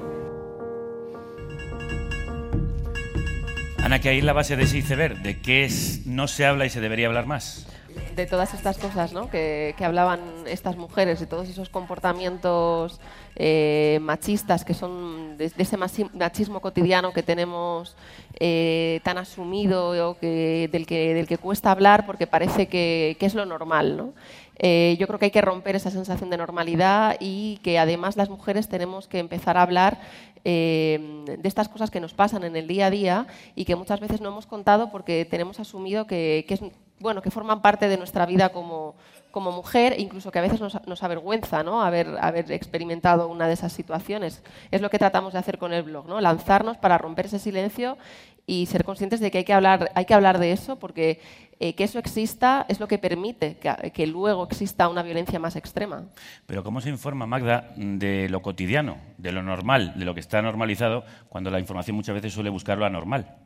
Ana, que ahí es la base de ese iceberg, de qué es, no se habla y se debería hablar más. De todas estas cosas ¿no? que, que hablaban estas mujeres, de todos esos comportamientos eh, machistas que son de, ese machismo cotidiano que tenemos eh, tan asumido o que, del, que, del que cuesta hablar porque parece que, que es lo normal. ¿no? Eh, yo creo que hay que romper esa sensación de normalidad y que además las mujeres tenemos que empezar a hablar de estas cosas que nos pasan en el día a día y que muchas veces no hemos contado porque tenemos asumido que, que es, bueno, que forman parte de nuestra vida como, como mujer, incluso que a veces nos, nos avergüenza ¿no? haber, haber experimentado una de esas situaciones. Es lo que tratamos de hacer con el blog, ¿no? lanzarnos para romper ese silencio y ser conscientes de que hay que hablar, hay que hablar de eso porque eh, que eso exista es lo que permite que, que luego exista una violencia más extrema. Pero ¿cómo se informa, Magda, de lo cotidiano, de lo normal, de lo que está normalizado, cuando la información muchas veces suele buscar lo anormal?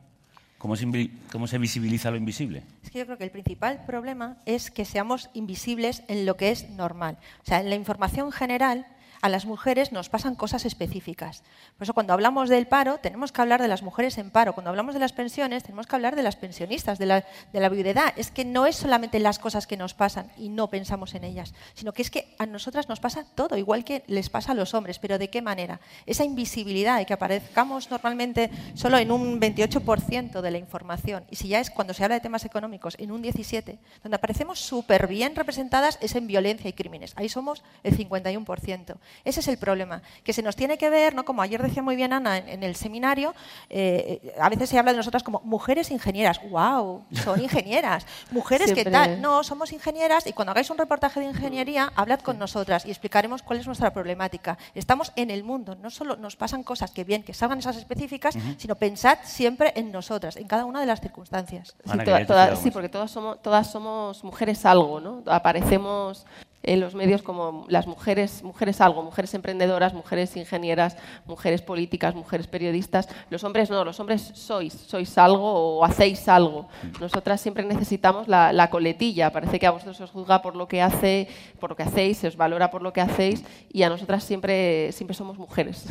¿Cómo se, visibiliza lo invisible? Es que yo creo que el principal problema es que seamos invisibles en lo que es normal. O sea, en la información general a las mujeres nos pasan cosas específicas. Por eso cuando hablamos del paro tenemos que hablar de las mujeres en paro. Cuando hablamos de las pensiones tenemos que hablar de las pensionistas, de la, de la viudedad. Es que no es solamente las cosas que nos pasan y no pensamos en ellas, sino que es que a nosotras nos pasa todo, igual que les pasa a los hombres. Pero ¿de qué manera? Esa invisibilidad de que aparezcamos normalmente solo en un 28% de la información. Y si ya es cuando se habla de temas económicos en un 17%, donde aparecemos súper bien representadas es en violencia y crímenes. Ahí somos el 51%. Ese es el problema, que se nos tiene que ver, ¿no? como ayer decía muy bien Ana en, en el seminario, eh, a veces se habla de nosotras como mujeres ingenieras. ¡Wow! Son ingenieras. Mujeres que tal. No, somos ingenieras y cuando hagáis un reportaje de ingeniería, hablad con nosotras y explicaremos cuál es nuestra problemática. Estamos en el mundo, no solo nos pasan cosas que bien, que salgan esas específicas, sino pensad siempre en nosotras, en cada una de las circunstancias. Sí, toda- toda- sí, porque todas somos, todas somos mujeres algo, ¿no? Aparecemos en los medios como las mujeres, mujeres algo, mujeres emprendedoras, mujeres ingenieras, mujeres políticas, mujeres periodistas. Los hombres no, los hombres sois, sois algo o hacéis algo. Nosotras siempre necesitamos la, la coletilla. Parece que a vosotros se os juzga por lo que hace, por lo que hacéis, se os valora por lo que hacéis, y a nosotras siempre, siempre somos mujeres.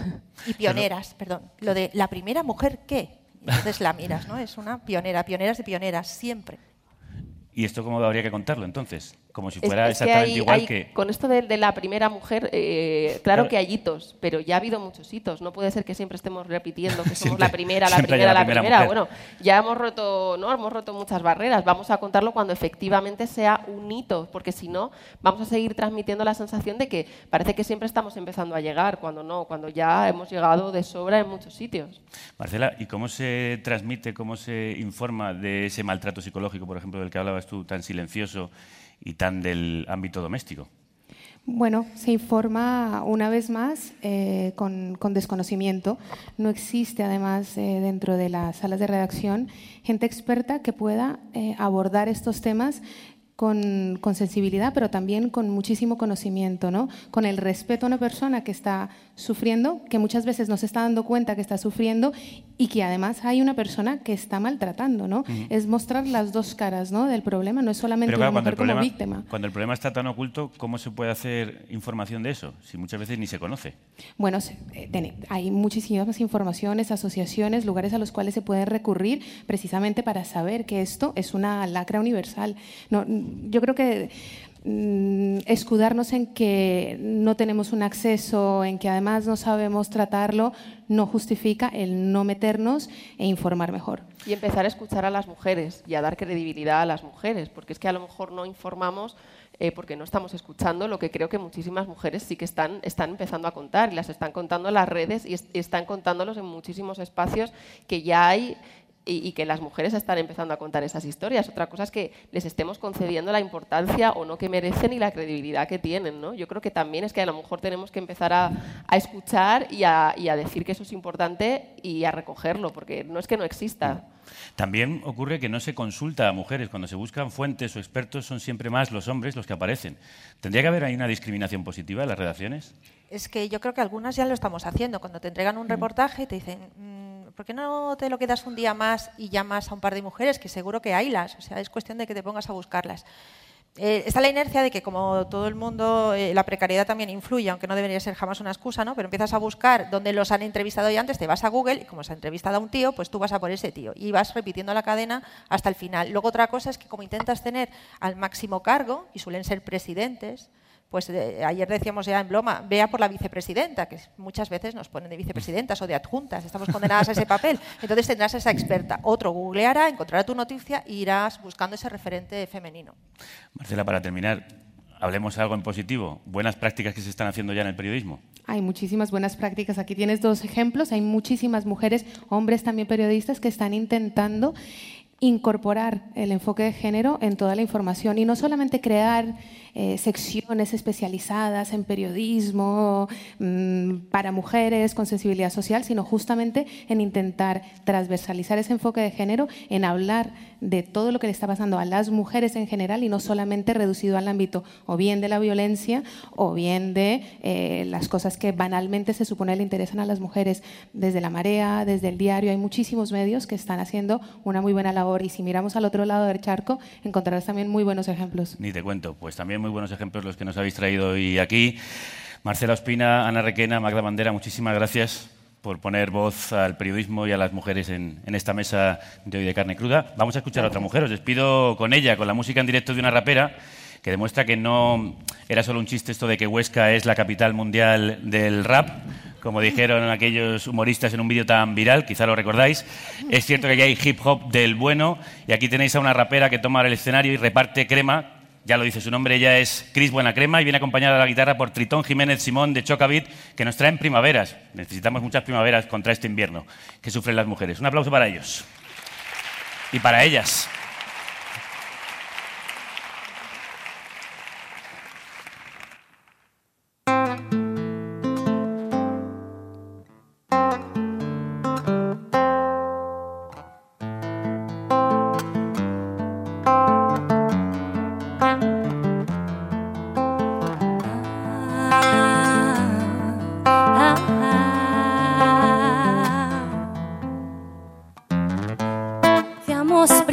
Y pioneras, perdón. Lo de la primera mujer, ¿qué? Entonces la miras, ¿no? Es una pionera, pioneras de pioneras, siempre. ¿Y esto cómo habría que contarlo entonces? Como si fuera es que exactamente hay- igual hay- que... Con esto de, de la primera mujer, eh, claro, Claro. que hay hitos, pero ya ha habido muchos hitos. No puede ser que siempre estemos repitiendo que somos Siempre- la primera, la primera, la primera. Bueno, ya hemos roto, ¿no? Hemos roto muchas barreras. Vamos a contarlo cuando efectivamente sea un hito, porque si no, vamos a seguir transmitiendo la sensación de que parece que siempre estamos empezando a llegar, cuando no, cuando ya hemos llegado de sobra en muchos sitios. Marcela, ¿y cómo se transmite, cómo se informa de ese maltrato psicológico, por ejemplo, del que hablabas tú, tan silencioso y tan del ámbito doméstico? Bueno, se informa una vez más eh, con, con desconocimiento. No existe además eh, dentro de las salas de redacción gente experta que pueda eh, abordar estos temas con, con sensibilidad, pero también con muchísimo conocimiento, ¿no? con el respeto a una persona que está sufriendo, que muchas veces no se está dando cuenta que está sufriendo y que además hay una persona que está maltratando. ¿no? Es mostrar las dos caras ¿no? del problema, no es solamente Pero claro, una el, como víctima. cuando el problema está tan oculto, ¿cómo se puede hacer información de eso? Si muchas veces ni se conoce. Bueno, eh, hay muchísimas informaciones, asociaciones, lugares a los cuales se puede recurrir precisamente para saber que esto es una lacra universal. No, yo creo que mm, escudarnos en que no tenemos un acceso, en que además no sabemos tratarlo, no justifica el no meternos e informar mejor. Y empezar a escuchar a las mujeres y a dar credibilidad a las mujeres, porque es que a lo mejor no informamos eh, porque no estamos escuchando lo que creo que muchísimas mujeres sí que están, están empezando a contar y las están contando las redes y, es- y están contándolos en muchísimos espacios que ya hay y, que las mujeres están empezando a contar esas historias. Otra cosa es que les estemos concediendo la importancia o no que merecen y la credibilidad que tienen. ¿no? Yo creo que también es que a lo mejor tenemos que empezar a, a escuchar y a, y a decir que eso es importante y a recogerlo, porque no es que no exista. También ocurre que no se consulta a mujeres. Cuando se buscan fuentes o expertos son siempre más los hombres los que aparecen. ¿Tendría que haber ahí una discriminación positiva en las redacciones? Es que yo creo que algunas ya lo estamos haciendo. Cuando te entregan un reportaje te dicen, mm, ¿por qué no te lo quedas un día más y llamas a un par de mujeres? Que seguro que haylas. O sea, es cuestión de que te pongas a buscarlas. Eh, está la inercia de que, como todo el mundo, eh, la precariedad también influye, aunque no debería ser jamás una excusa, ¿no? Pero empiezas a buscar dónde los han entrevistado ya antes, te vas a Google y como se ha entrevistado a un tío, pues tú vas a por ese tío y vas repitiendo la cadena hasta el final. Luego otra cosa es que como intentas tener al máximo cargo, y suelen ser presidentes, pues eh, ayer decíamos ya en Bloma, vea por la vicepresidenta, que muchas veces nos ponen de vicepresidentas o de adjuntas, estamos condenadas a ese papel. Entonces tendrás esa experta. Otro googleará, encontrará tu noticia e irás buscando ese referente femenino. Marcela, para terminar, hablemos algo en positivo. Buenas prácticas que se están haciendo ya en el periodismo. Hay muchísimas buenas prácticas. Aquí tienes dos ejemplos. Hay muchísimas mujeres, hombres también periodistas, que están intentando incorporar el enfoque de género en toda la información y no solamente crear eh, secciones especializadas en periodismo mm, para mujeres con sensibilidad social, sino justamente en intentar transversalizar ese enfoque de género, en hablar de todo lo que le está pasando a las mujeres en general y no solamente reducido al ámbito o bien de la violencia o bien de eh, las cosas que banalmente se supone le interesan a las mujeres. Desde la marea, desde el diario, hay muchísimos medios que están haciendo una muy buena labor y si miramos al otro lado del charco encontrarás también muy buenos ejemplos. Ni te cuento, pues también muy buenos ejemplos los que nos habéis traído hoy aquí. Marcela Ospina, Ana Requena, Magda Bandera, muchísimas gracias por poner voz al periodismo y a las mujeres en, esta mesa de hoy de carne cruda. Vamos a escuchar a otra mujer, os despido con ella, con la música en directo de una rapera que demuestra que no era solo un chiste esto de que Huesca es la capital mundial del rap, como dijeron aquellos humoristas en un vídeo tan viral, quizá lo recordáis. Es cierto que aquí hay hip hop del bueno y aquí tenéis a una rapera que toma el escenario y reparte crema ya lo dice su nombre, ella es Cris Buenacrema y viene acompañada de la guitarra por Tritón Jiménez Simón de Chocavit, que nos traen primaveras. Necesitamos muchas primaveras contra este invierno que sufren las mujeres. Un aplauso para ellos. Y para ellas.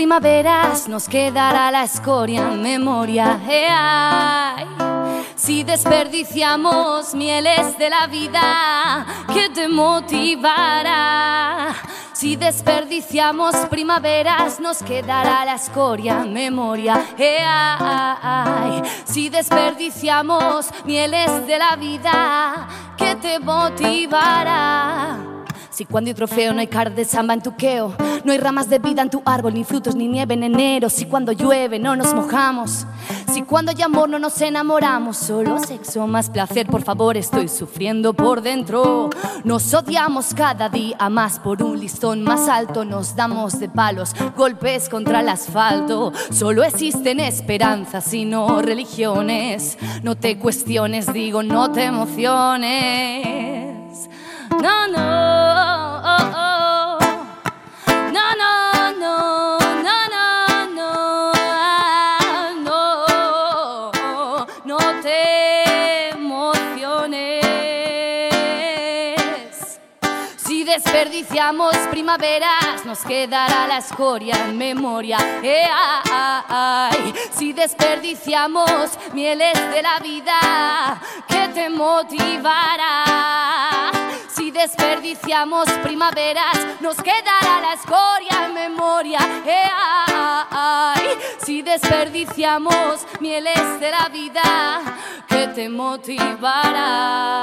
Primaveras nos quedará la escoria memoria. Eh, si desperdiciamos mieles de la vida, ¿qué te motivará? Si desperdiciamos primaveras, nos quedará la escoria memoria. Eh, si desperdiciamos mieles de la vida, ¿qué te motivará? Si cuando hay trofeo no hay car de samba en tu queo, no hay ramas de vida en tu árbol, ni frutos ni nieve en enero. Si cuando llueve no nos mojamos, si cuando hay amor no nos enamoramos, solo sexo más placer, por favor, estoy sufriendo por dentro. Nos odiamos cada día más por un listón más alto, nos damos de palos, golpes contra el asfalto. Solo existen esperanzas y no religiones. No te cuestiones, digo, no te emociones. No, no, oh, oh. no, desperdiciamos primaveras, nos quedará la escoria en memoria. Eh, ay, si desperdiciamos mieles de la vida, ¿qué te motivará? Si desperdiciamos primaveras, nos quedará la escoria en memoria. Eh, ay, si desperdiciamos mieles de la vida, ¿qué te motivará?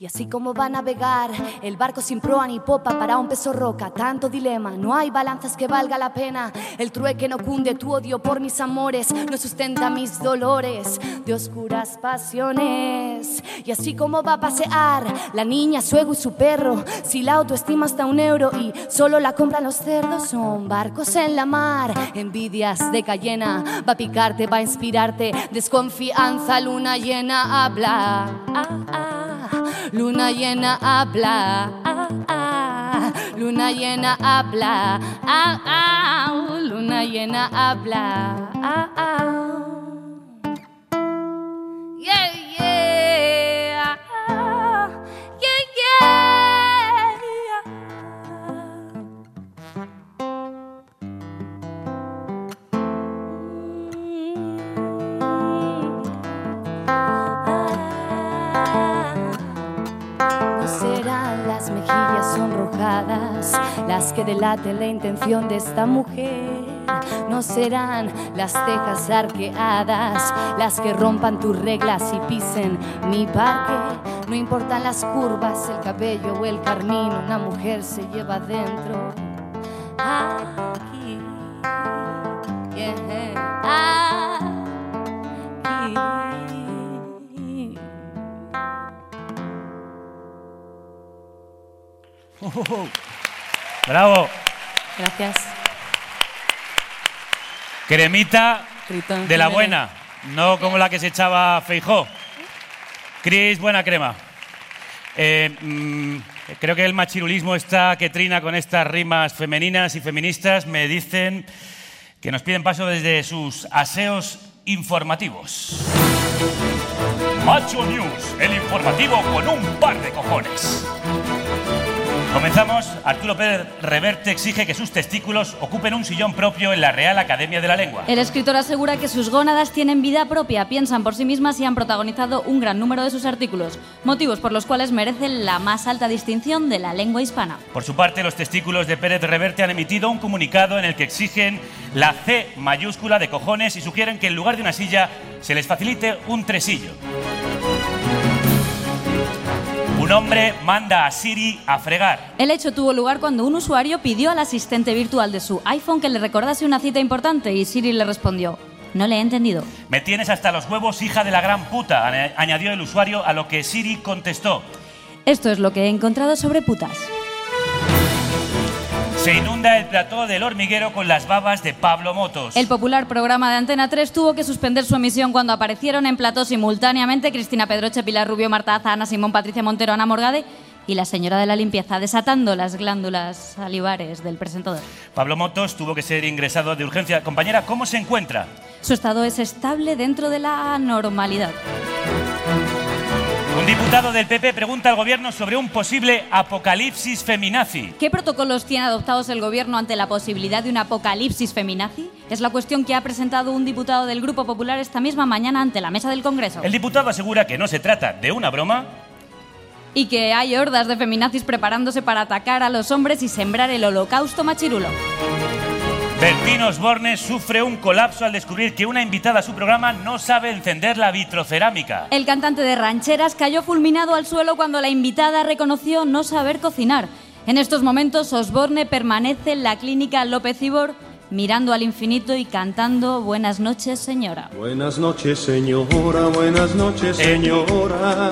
Y así como va a navegar el barco sin proa ni popa para un peso roca, tanto dilema, no hay balanzas que valga la pena. El trueque no cunde, tu odio por mis amores no sustenta mis dolores de oscuras pasiones. Y así como va a pasear la niña, su ego y su perro, si la autoestima está un euro y solo la compran los cerdos, son barcos en la mar, envidias de cayena, va a picarte, va a inspirarte, desconfianza, luna llena, habla. Ah, ah. Luna llena habla. Ah, ah. Luna llena habla. Ah, ah, luna llena habla. ah, ah. Sonrojadas las que delaten la intención de esta mujer. No serán las cejas arqueadas las que rompan tus reglas y pisen mi parque. No importan las curvas, el cabello o el carmín, una mujer se lleva dentro. Aquí. Yeah. Aquí. Bravo. Gracias. Cremita Tritón de la buena, no como la que se echaba Feijó. Cris, buena crema. Eh, mm, creo que el machirulismo está que trina con estas rimas femeninas y feministas. Me dicen que nos piden paso desde sus aseos informativos. Macho News, el informativo con un par de cojones. Comenzamos. Arturo Pérez Reverte exige que sus testículos ocupen un sillón propio en la Real Academia de la Lengua. El escritor asegura que sus gónadas tienen vida propia, piensan por sí mismas y han protagonizado un gran número de sus artículos, motivos por los cuales merecen la más alta distinción de la lengua hispana. Por su parte, los testículos de Pérez Reverte han emitido un comunicado en el que exigen la C mayúscula de cojones y sugieren que en lugar de una silla se les facilite un tresillo. Un hombre manda a Siri a fregar. El hecho tuvo lugar cuando un usuario pidió al asistente virtual de su iPhone que le recordase una cita importante y Siri le respondió, no le he entendido. Me tienes hasta los huevos, hija de la gran puta, aña- añadió el usuario, a lo que Siri contestó. Esto es lo que he encontrado sobre putas. Se inunda el plató del hormiguero con las babas de Pablo Motos. El popular programa de Antena 3 tuvo que suspender su emisión cuando aparecieron en plató simultáneamente Cristina Pedroche, Pilar Rubio, Marta Aza, Ana Simón, Patricia Montero, Ana Morgade y la señora de la limpieza, desatando las glándulas salivares del presentador. Pablo Motos tuvo que ser ingresado de urgencia. Compañera, ¿cómo se encuentra? Su estado es estable dentro de la normalidad. Un diputado del PP pregunta al gobierno sobre un posible apocalipsis feminazi. ¿Qué protocolos tiene adoptados el gobierno ante la posibilidad de un apocalipsis feminazi? Es la cuestión que ha presentado un diputado del Grupo Popular esta misma mañana ante la mesa del Congreso. El diputado asegura que no se trata de una broma Y que hay hordas de feminazis preparándose para atacar a los hombres y sembrar el holocausto machirulo. Bertín Osborne sufre un colapso al descubrir que una invitada a su programa no sabe encender la vitrocerámica. El cantante de rancheras cayó fulminado al suelo cuando la invitada reconoció no saber cocinar. En estos momentos, Osborne permanece en la clínica López Ibor mirando al infinito y cantando Buenas noches, señora. Buenas noches, señora, buenas noches, señora.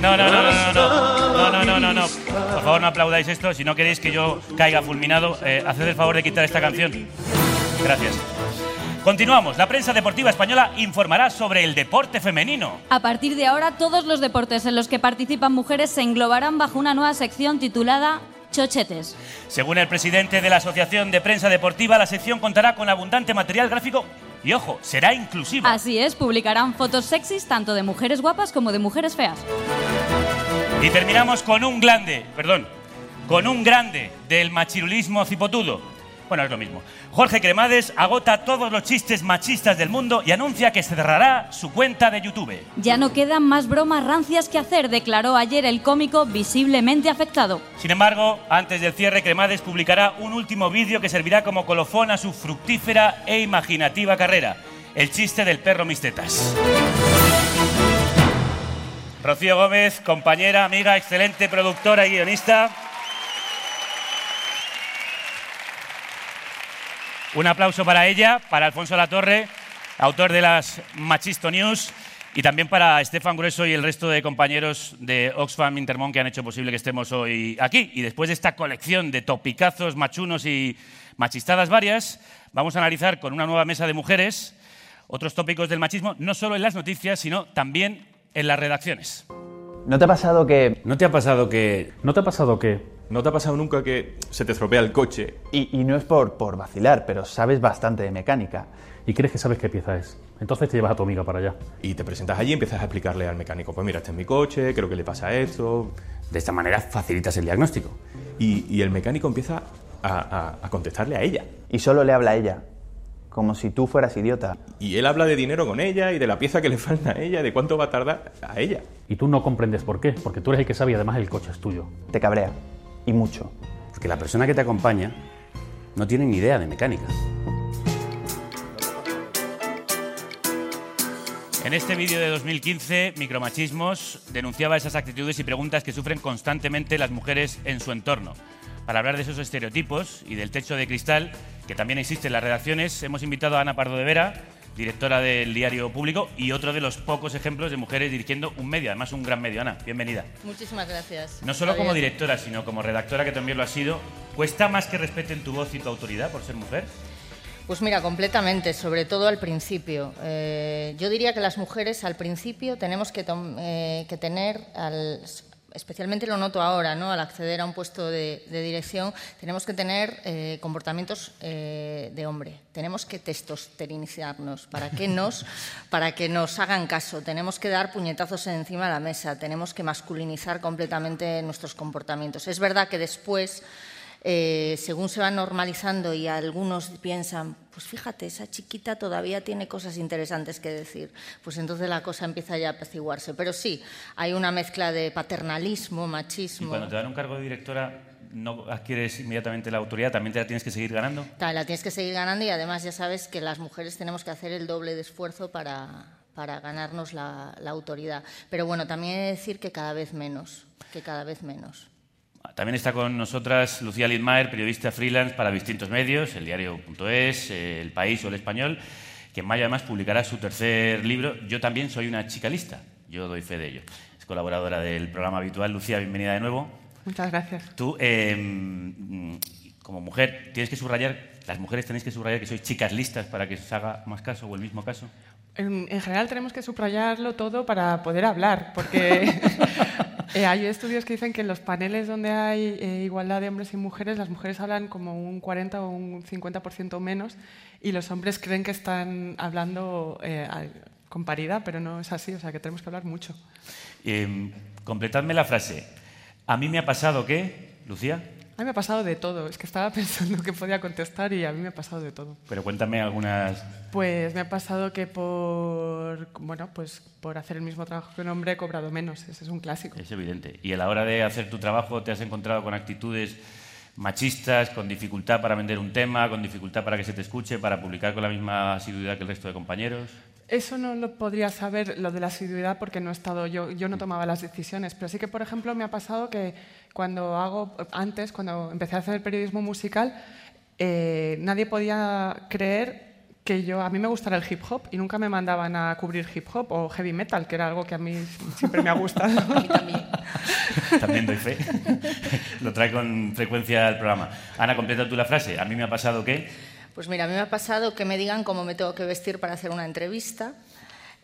No, no, no, no, no, no, no, no, no, no. Por favor, no aplaudáis esto. Si no queréis que yo caiga fulminado, eh, haced el favor de quitar esta canción. Gracias. Continuamos. La prensa deportiva española informará sobre el deporte femenino. A partir de ahora, todos los deportes en los que participan mujeres se englobarán bajo una nueva sección titulada Chochetes. Según el presidente de la Asociación de Prensa Deportiva, la sección contará con abundante material gráfico y, ojo, será inclusiva. Así es, publicarán fotos sexys tanto de mujeres guapas como de mujeres feas. Y terminamos con un grande, perdón, con un grande del machirulismo cipotudo. Bueno, es lo mismo. Jorge Cremades agota todos los chistes machistas del mundo y anuncia que cerrará su cuenta de YouTube. Ya no quedan más bromas rancias que hacer, declaró ayer el cómico visiblemente afectado. Sin embargo, antes del cierre, Cremades publicará un último vídeo que servirá como colofón a su fructífera e imaginativa carrera. El chiste del perro mistetas. Rocío Gómez, compañera, amiga, excelente productora y guionista. Un aplauso para ella, para Alfonso Latorre, autor de las Machisto News, y también para Estefan Grueso y el resto de compañeros de Oxfam Intermón que han hecho posible que estemos hoy aquí. Y después de esta colección de topicazos machunos y machistadas varias, vamos a analizar con una nueva mesa de mujeres otros tópicos del machismo, no solo en las noticias, sino también en las redacciones. ¿No te ha pasado que... ¿No te ha pasado que... ¿No te ha pasado que... ¿No te ha pasado nunca que se te estropea el coche? Y, y no es por, por vacilar, pero sabes bastante de mecánica. Y crees que sabes qué pieza es. Entonces te llevas a tu amiga para allá. Y te presentas allí y empiezas a explicarle al mecánico, pues mira, este es mi coche, creo que le pasa esto. De esta manera facilitas el diagnóstico. Y, y el mecánico empieza a, a- a contestarle a ella. Y solo le habla a ella. Como si tú fueras idiota. Y él habla de dinero con ella y de la pieza que le falta a ella, de cuánto va a tardar a ella. Y tú no comprendes por qué, porque tú eres el que sabe y además el coche es tuyo. Te cabrea. Y mucho. Porque la persona que te acompaña no tiene ni idea de mecánica. En este vídeo de 2015, Micromachismos denunciaba esas actitudes y preguntas que sufren constantemente las mujeres en su entorno. Para hablar de esos estereotipos y del techo de cristal que también existe en las redacciones, hemos invitado a Ana Pardo de Vera, directora del diario Público y otro de los pocos ejemplos de mujeres dirigiendo un medio, además un gran medio. Ana, bienvenida. Muchísimas gracias. No solo como directora, sino como redactora, que también lo ha sido. ¿Cuesta más que respeten tu voz y tu autoridad por ser mujer? Pues mira, completamente, sobre todo al principio. Eh, yo diría que las mujeres al principio tenemos que, eh, que tener, al- especialmente lo noto ahora, ¿no? al acceder a un puesto de, de dirección, tenemos que tener eh, comportamientos eh, de hombre. Tenemos que testosteronizarnos para que, nos, para que nos hagan caso. Tenemos que dar puñetazos encima de la mesa. Tenemos que masculinizar completamente nuestros comportamientos. Es verdad que después eh, según se va normalizando y algunos piensan, pues fíjate, esa chiquita todavía tiene cosas interesantes que decir, pues entonces la cosa empieza ya a apaciguarse. Pero sí, hay una mezcla de paternalismo, Y machismo. cuando te dan un cargo de directora, no adquieres inmediatamente la autoridad, también te la tienes que seguir ganando. La tienes que seguir ganando y además ya sabes que las mujeres tenemos que hacer el doble de esfuerzo para, para ganarnos la, la autoridad. Pero bueno, también he de decir que cada vez menos, que cada vez menos. También está con nosotras Lucía Lidmaer, periodista freelance para distintos medios, el diario.es, eh, El País o El Español, que en mayo además publicará su tercer libro. Yo también soy una chica lista, yo doy fe de ello. Es colaboradora del programa habitual. Lucía, bienvenida de nuevo. Muchas gracias. Tú, eh, mm, como mujer, tienes que subrayar, las mujeres tenéis que subrayar que sois chicas listas para que os haga más caso o el mismo caso. En, en general tenemos que subrayarlo todo para poder hablar, porque eh, hay estudios que dicen que en los paneles donde hay eh, igualdad de hombres y mujeres, las mujeres hablan como un 40 o un 50% menos y los hombres creen que están hablando eh, con paridad, pero no es así, o sea que tenemos que hablar mucho. Eh, completadme la frase. A mí me ha pasado que, Lucía, A mí me ha pasado de todo, es que estaba pensando que podía contestar y a mí me ha pasado de todo. pero cuéntame algunas... Pues me ha pasado que por, bueno, pues por hacer el mismo trabajo que un hombre he cobrado menos, ese es un clásico. Es evidente. Y a la hora de hacer tu trabajo te has encontrado con actitudes machistas, con dificultad para vender un tema, con dificultad para que se te escuche, para publicar con la misma asiduidad que el resto de compañeros. Eso no lo podría saber, lo de la asiduidad, porque no he estado yo, yo no tomaba las decisiones. Pero sí que, por ejemplo, me ha pasado que cuando hago, antes, cuando empecé a hacer periodismo musical, eh, nadie podía creer que yo, a mí me gustara el hip hop y nunca me mandaban a cubrir hip hop o heavy metal, que era algo que a mí siempre me ha gustado. También doy fe. Lo trae con frecuencia al programa. Ana, completa tú la frase. A mí me ha pasado que... Pues mira, a mí me ha pasado que me digan cómo me tengo que vestir para hacer una entrevista,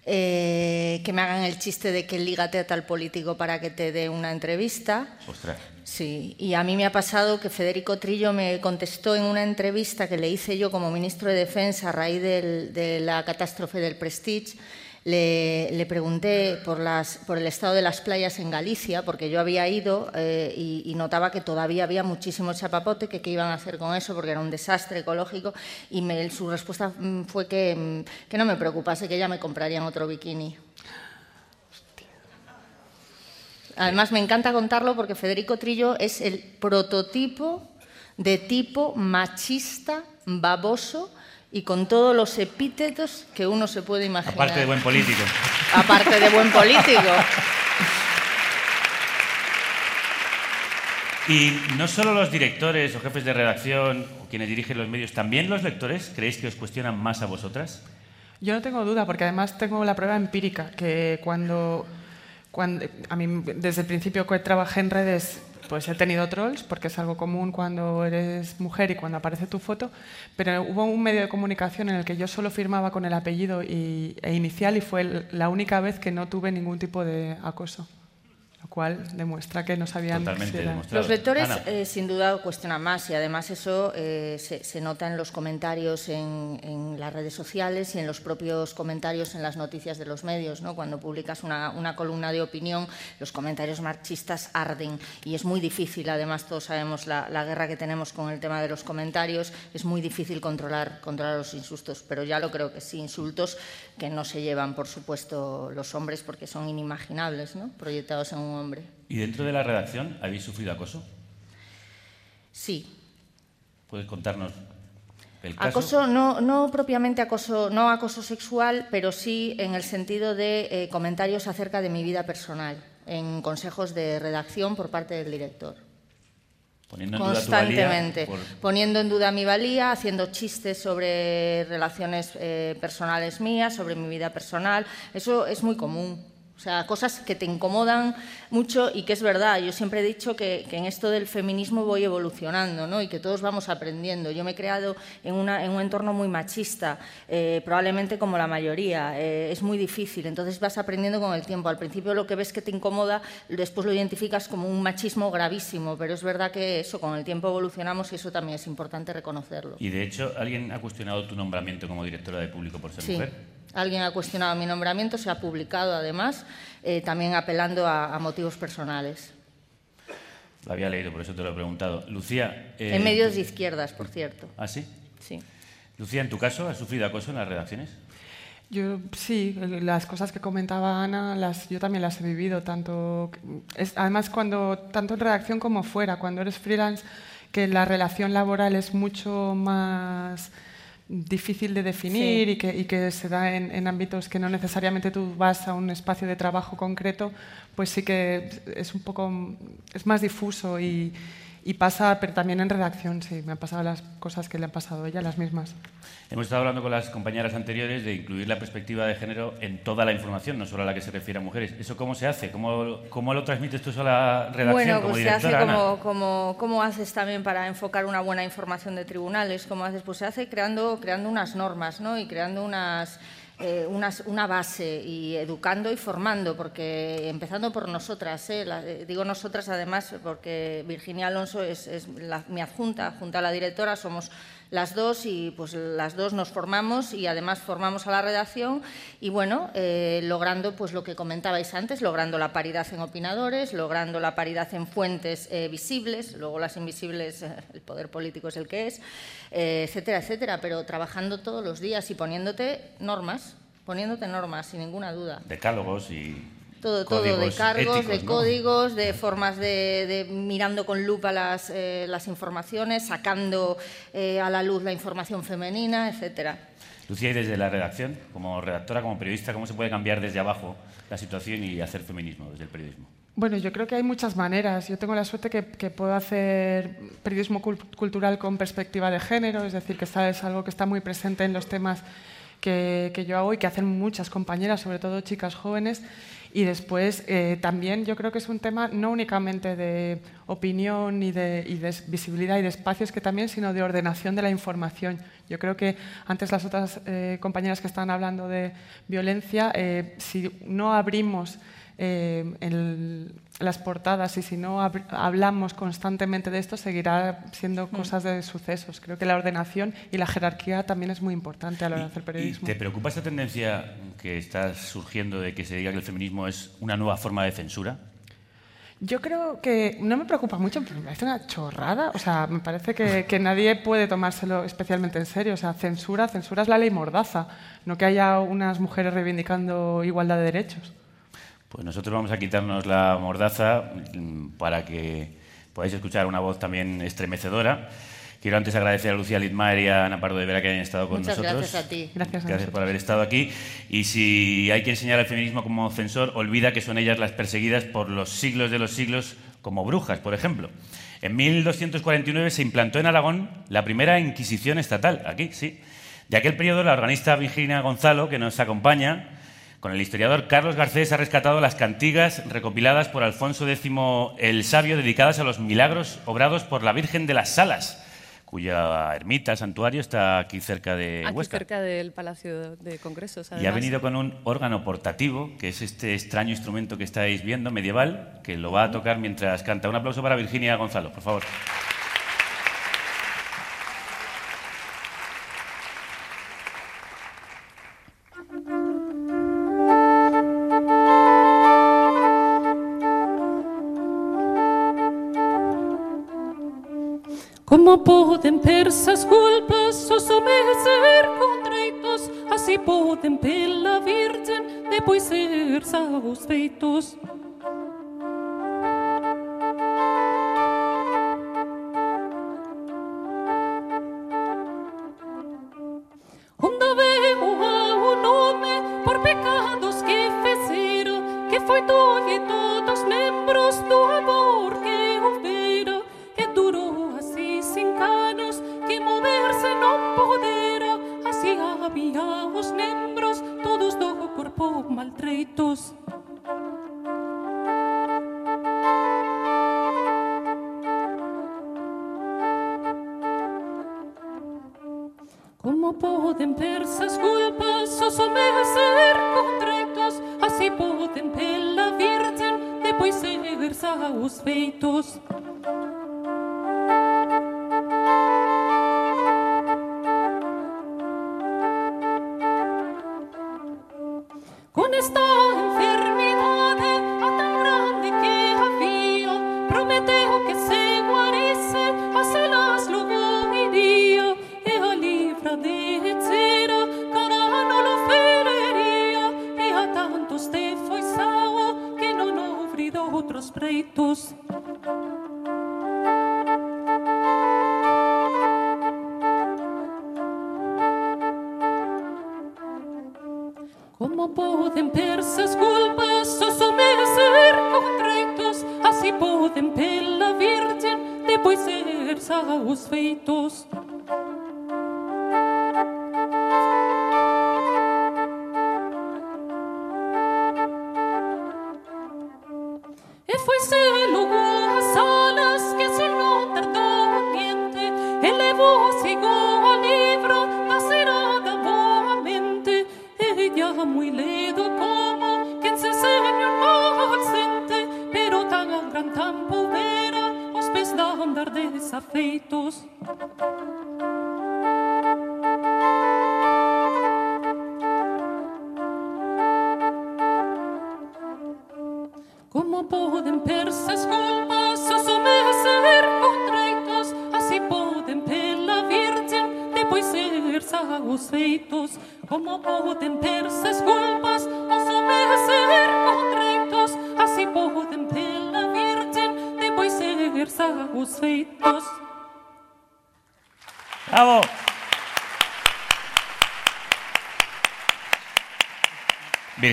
eh, que me hagan el chiste de que lígate a tal político para que te dé una entrevista. Ostras. Sí, y a mí me ha pasado que Federico Trillo me contestó en una entrevista que le hice yo como ministro de Defensa a raíz del- de la catástrofe del Prestige. Le, pregunté por, las, por el estado de las playas en Galicia, porque yo había ido eh, y, y notaba que todavía había muchísimo chapapote, que qué iban a hacer con eso, porque era un desastre ecológico, y me- su respuesta mm, fue que, mm, que no me preocupase, que ya me comprarían otro bikini. Además, me encanta contarlo porque Federico Trillo es el prototipo de tipo machista, baboso y con todos los epítetos que uno se puede imaginar. Aparte de buen político. Aparte de buen político. Y no solo los directores o jefes de redacción o quienes dirigen los medios, también los lectores, ¿creéis que os cuestionan más a vosotras? Yo no tengo duda, porque además tengo la prueba empírica, que cuando, cuando a mí desde el principio que trabajé en redes, pues he tenido trolls, porque es algo común cuando eres mujer y cuando aparece tu foto, pero hubo un medio de comunicación en el que yo solo firmaba con el apellido y, e inicial y fue la única vez que no tuve ningún tipo de acoso. Cual demuestra que no sabían. Los lectores eh, sin duda cuestionan más y además eso eh, se, se nota en los comentarios en, en las redes sociales y en los propios comentarios en las noticias de los medios. ¿no? Cuando publicas una, una columna de opinión, los comentarios machistas arden y es muy difícil, además todos sabemos la, la guerra que tenemos con el tema de los comentarios, es muy difícil controlar, controlar los insultos, pero ya lo creo que sí, insultos que no se llevan, por supuesto, los hombres porque son inimaginables, ¿no? proyectados en un hombre. ¿Y dentro de la redacción habéis sufrido acoso? Sí, ¿Puedes contarnos el caso? Acoso, no, no propiamente acoso, no acoso sexual, pero sí en el sentido de eh, comentarios acerca de mi vida personal, en consejos de redacción por parte del director. Poniendo en duda tu valía Constantemente, por- poniendo en duda mi valía, haciendo chistes sobre relaciones eh, personales mías, sobre mi vida personal. Eso es muy común. O sea, cosas que te incomodan mucho y que es verdad. Yo siempre he dicho que, que en esto del feminismo voy evolucionando ¿no? y que todos vamos aprendiendo. Yo me he creado en, una- en un entorno muy machista, eh, probablemente como la mayoría. Eh, es muy difícil, entonces vas aprendiendo con el tiempo. Al principio lo que ves que te incomoda, después lo identificas como un machismo gravísimo, pero es verdad que eso con el tiempo evolucionamos y eso también es importante reconocerlo. Y de hecho, ¿alguien ha cuestionado tu nombramiento como directora de público por ser Sí. mujer? Alguien ha cuestionado mi nombramiento, se ha publicado además, eh, también apelando a, a motivos personales. Lo había leído, por eso te lo he preguntado. Lucía. eh, en medios de izquierdas, por cierto. ¿Ah, sí? Sí. Lucía, ¿en tu caso has sufrido acoso en las redacciones? Yo sí, las cosas que comentaba Ana, las, yo también las he vivido, tanto, es, además cuando, tanto en redacción como fuera, cuando eres freelance, que la relación laboral es mucho más difícil de definir Sí. y, que, y que se da en, en ámbitos que no necesariamente tú vas a un espacio de trabajo concreto, pues sí que es un poco, es más difuso y, y pasa, pero también en redacción, sí, me han pasado las cosas que le han pasado a ella, las mismas. Hemos estado hablando con las compañeras anteriores de incluir la perspectiva de género en toda la información, no solo a la que se refiere a mujeres. ¿Eso cómo se hace? ¿Cómo, cómo lo transmites tú a la redacción Bueno, como pues se hace como, como, ¿cómo haces también para enfocar una buena información de tribunales? ¿Cómo haces? Pues se hace creando, creando unas normas ¿no? y creando unas, eh, unas- una base y educando y formando, porque empezando por nosotras, ¿eh? Eh, digo nosotras además porque Virginia Alonso es, es la- mi adjunta, junto a la directora, somos las dos y pues las dos nos formamos y además formamos a la redacción y bueno, eh, logrando pues lo que comentabais antes, logrando la paridad en opinadores, logrando la paridad en fuentes eh, visibles, luego las invisibles, eh, el poder político es el que es, etcétera, etcétera, pero trabajando todos los días y poniéndote normas, poniéndote normas, sin ninguna duda. Decálogos y Todo, todo, de cargos, éticos, de ¿no? códigos, de formas de, de mirando con lupa las, eh, las informaciones, sacando eh, a la luz la información femenina, etcétera. Lucía, y desde la redacción, como redactora, como periodista, ¿cómo se puede cambiar desde abajo la situación y hacer feminismo desde el periodismo? Bueno, yo creo que hay muchas maneras. Yo tengo la suerte que, que puedo hacer periodismo cul- cultural con perspectiva de género, es decir, que es algo que está muy presente en los temas que, que yo hago y que hacen muchas compañeras, sobre todo chicas jóvenes. Y después eh, también yo creo que es un tema no únicamente de opinión y de, visibilidad y de espacios, que también, sino de ordenación de la información. Yo creo que antes las otras eh, compañeras que estaban hablando de violencia, eh, si no abrimos eh, el- las portadas y si no hab- hablamos constantemente de esto, seguirá siendo cosas de sucesos. Creo que la ordenación y la jerarquía también es muy importante a la hora de hacer ¿Y periodismo. te preocupa esta tendencia que está surgiendo de que se diga que el feminismo es una nueva forma de censura? Yo creo que no me preocupa mucho, pero me parece una chorrada. O sea, me parece que, que nadie puede tomárselo especialmente en serio. O sea, censura, censura es la ley mordaza, no que haya unas mujeres reivindicando igualdad de derechos. Pues nosotros vamos a quitarnos la mordaza mm, para que podáis escuchar una voz también estremecedora. Quiero antes agradecer a Lucía Litmar y a Ana Pardo de Vera que hayan estado con Muchas nosotros. gracias a ti. Gracias a Gracias por haber estado aquí. Y si hay que enseñar al feminismo como censor, olvida que son ellas las perseguidas por los siglos de los siglos como brujas, por ejemplo. En 1249 se implantó en Aragón la primera Inquisición estatal, aquí, sí. De aquel periodo, la organista Virginia Gonzalo, que nos acompaña, con el historiador Carlos Garcés, ha rescatado las cantigas recopiladas por Alfonso X el Sabio dedicadas a los milagros obrados por la Virgen de las Salas cuya ermita, santuario, está aquí cerca de Aquí Huesca. cerca del Palacio de Congresos. Y ha venido con un órgano portativo, que es este extraño instrumento que estáis viendo, medieval, que lo va a tocar mientras canta. Un aplauso para Virginia Gonzalo, por favor. Como podem persas culpas o someter contreitos Así podem pela virgen depois ser os feitos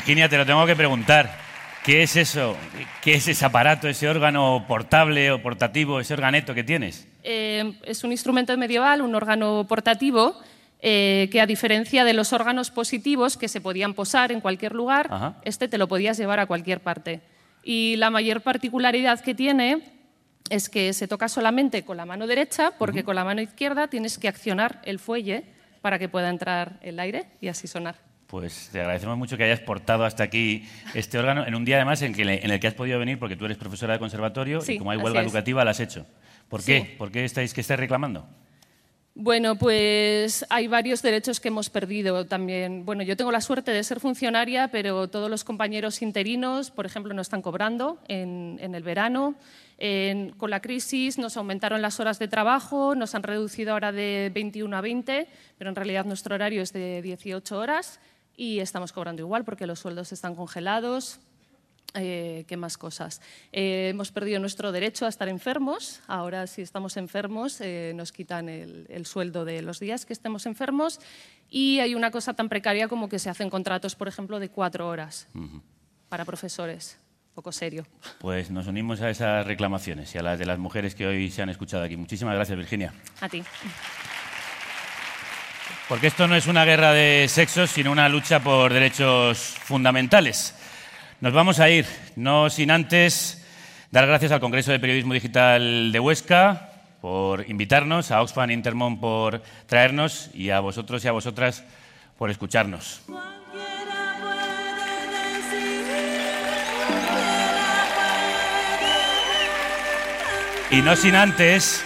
Virginia, te lo tengo que preguntar. ¿Qué es eso? ¿Qué es ese aparato, ese órgano portable o portativo, ese organeto que tienes? Eh, es un instrumento medieval, un órgano portativo, eh, que a diferencia de los órganos positivos que se podían posar en cualquier lugar, Ajá. este te lo podías llevar a cualquier parte. Y la mayor particularidad que tiene es que se toca solamente con la mano derecha, porque con la mano izquierda tienes que accionar el fuelle para que pueda entrar el aire y así sonar. Pues te agradecemos mucho que hayas portado hasta aquí este órgano en un día además en, que, en el que has podido venir porque tú eres profesora de conservatorio Sí, y como hay huelga educativa la has hecho. ¿Por Sí. qué? ¿Por qué estáis, qué estáis reclamando? Bueno, pues hay varios derechos que hemos perdido también. Bueno, yo tengo la suerte de ser funcionaria, pero todos los compañeros interinos, por ejemplo, no están cobrando en, en el verano. En- con la crisis nos aumentaron las horas de trabajo, nos han reducido ahora de 21 a 20, pero en realidad nuestro horario es de 18 horas y estamos cobrando igual porque los sueldos están congelados. Eh, ¿Qué más cosas? Eh, hemos perdido nuestro derecho a estar enfermos. Ahora, si estamos enfermos, eh, nos quitan el, el sueldo de los días que estemos enfermos. Y hay una cosa tan precaria como que se hacen contratos, por ejemplo, de cuatro horas para profesores. Poco serio. Pues nos unimos a esas reclamaciones y a las de las mujeres que hoy se han escuchado aquí. Muchísimas gracias, Virginia. A ti. Porque esto no es una guerra de sexos, sino una lucha por derechos fundamentales. Nos vamos a ir, no sin antes dar gracias al Congreso de Periodismo Digital de Huesca, por invitarnos, a Oxfam Intermón por traernos y a vosotros y a vosotras por escucharnos. Y no sin antes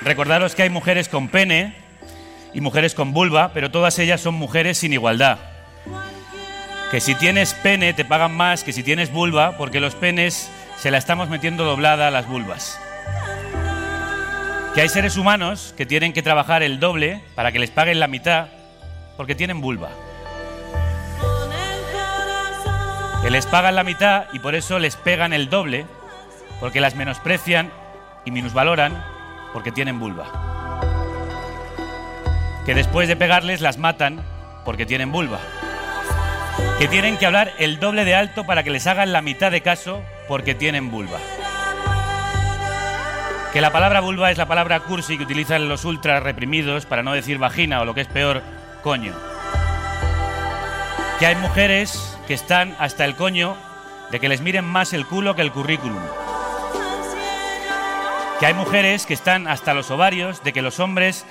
recordaros que hay mujeres con pene y mujeres con vulva, pero todas ellas son mujeres sin igualdad. Que si tienes pene te pagan más que si tienes vulva, porque los penes se la estamos metiendo doblada a las vulvas. Que hay seres humanos que tienen que trabajar el doble para que les paguen la mitad porque tienen vulva. Que les pagan la mitad y por eso les pegan el doble porque las menosprecian y minusvaloran porque tienen vulva. Que después de pegarles las matan porque tienen vulva. Que tienen que hablar el doble de alto para que les hagan la mitad de caso porque tienen vulva. Que la palabra vulva es la palabra cursi que utilizan los ultras reprimidos para no decir vagina o lo que es peor, coño. Que hay mujeres que están hasta el coño de que les miren más el culo que el currículum. Que hay mujeres que están hasta los ovarios de que los hombres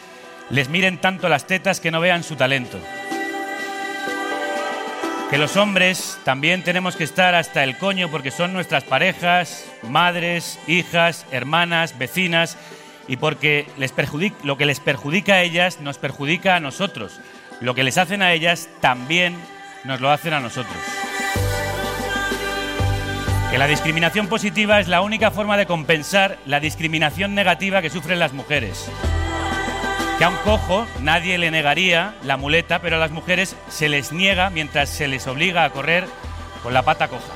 les miren tanto las tetas que no vean su talento. Que los hombres también tenemos que estar hasta el coño porque son nuestras parejas, madres, hijas, hermanas, vecinas y porque les lo que les perjudica a ellas nos perjudica a nosotros. Lo que les hacen a ellas también nos lo hacen a nosotros. Que la discriminación positiva es la única forma de compensar la discriminación negativa que sufren las mujeres. Que a un cojo nadie le negaría la muleta, pero a las mujeres se les niega mientras se les obliga a correr con la pata coja.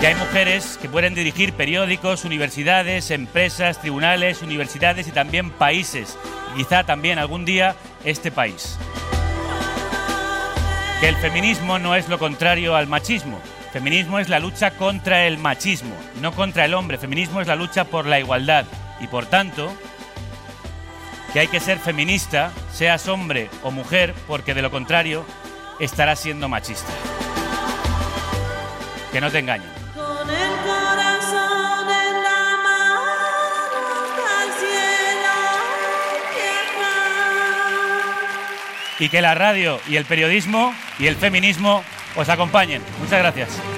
Que hay mujeres que pueden dirigir periódicos, universidades, empresas, tribunales, universidades y también países. Quizá también algún día este país. Que el feminismo no es lo contrario al machismo. Feminismo es la lucha contra el machismo, no contra el hombre. Feminismo es la lucha por la igualdad. Y por tanto, que hay que ser feminista, seas hombre o mujer, porque de lo contrario estarás siendo machista. Que no te engañen. Con el corazón en la mano al cielo Y que la radio y el periodismo y el feminismo os acompañen. Muchas gracias.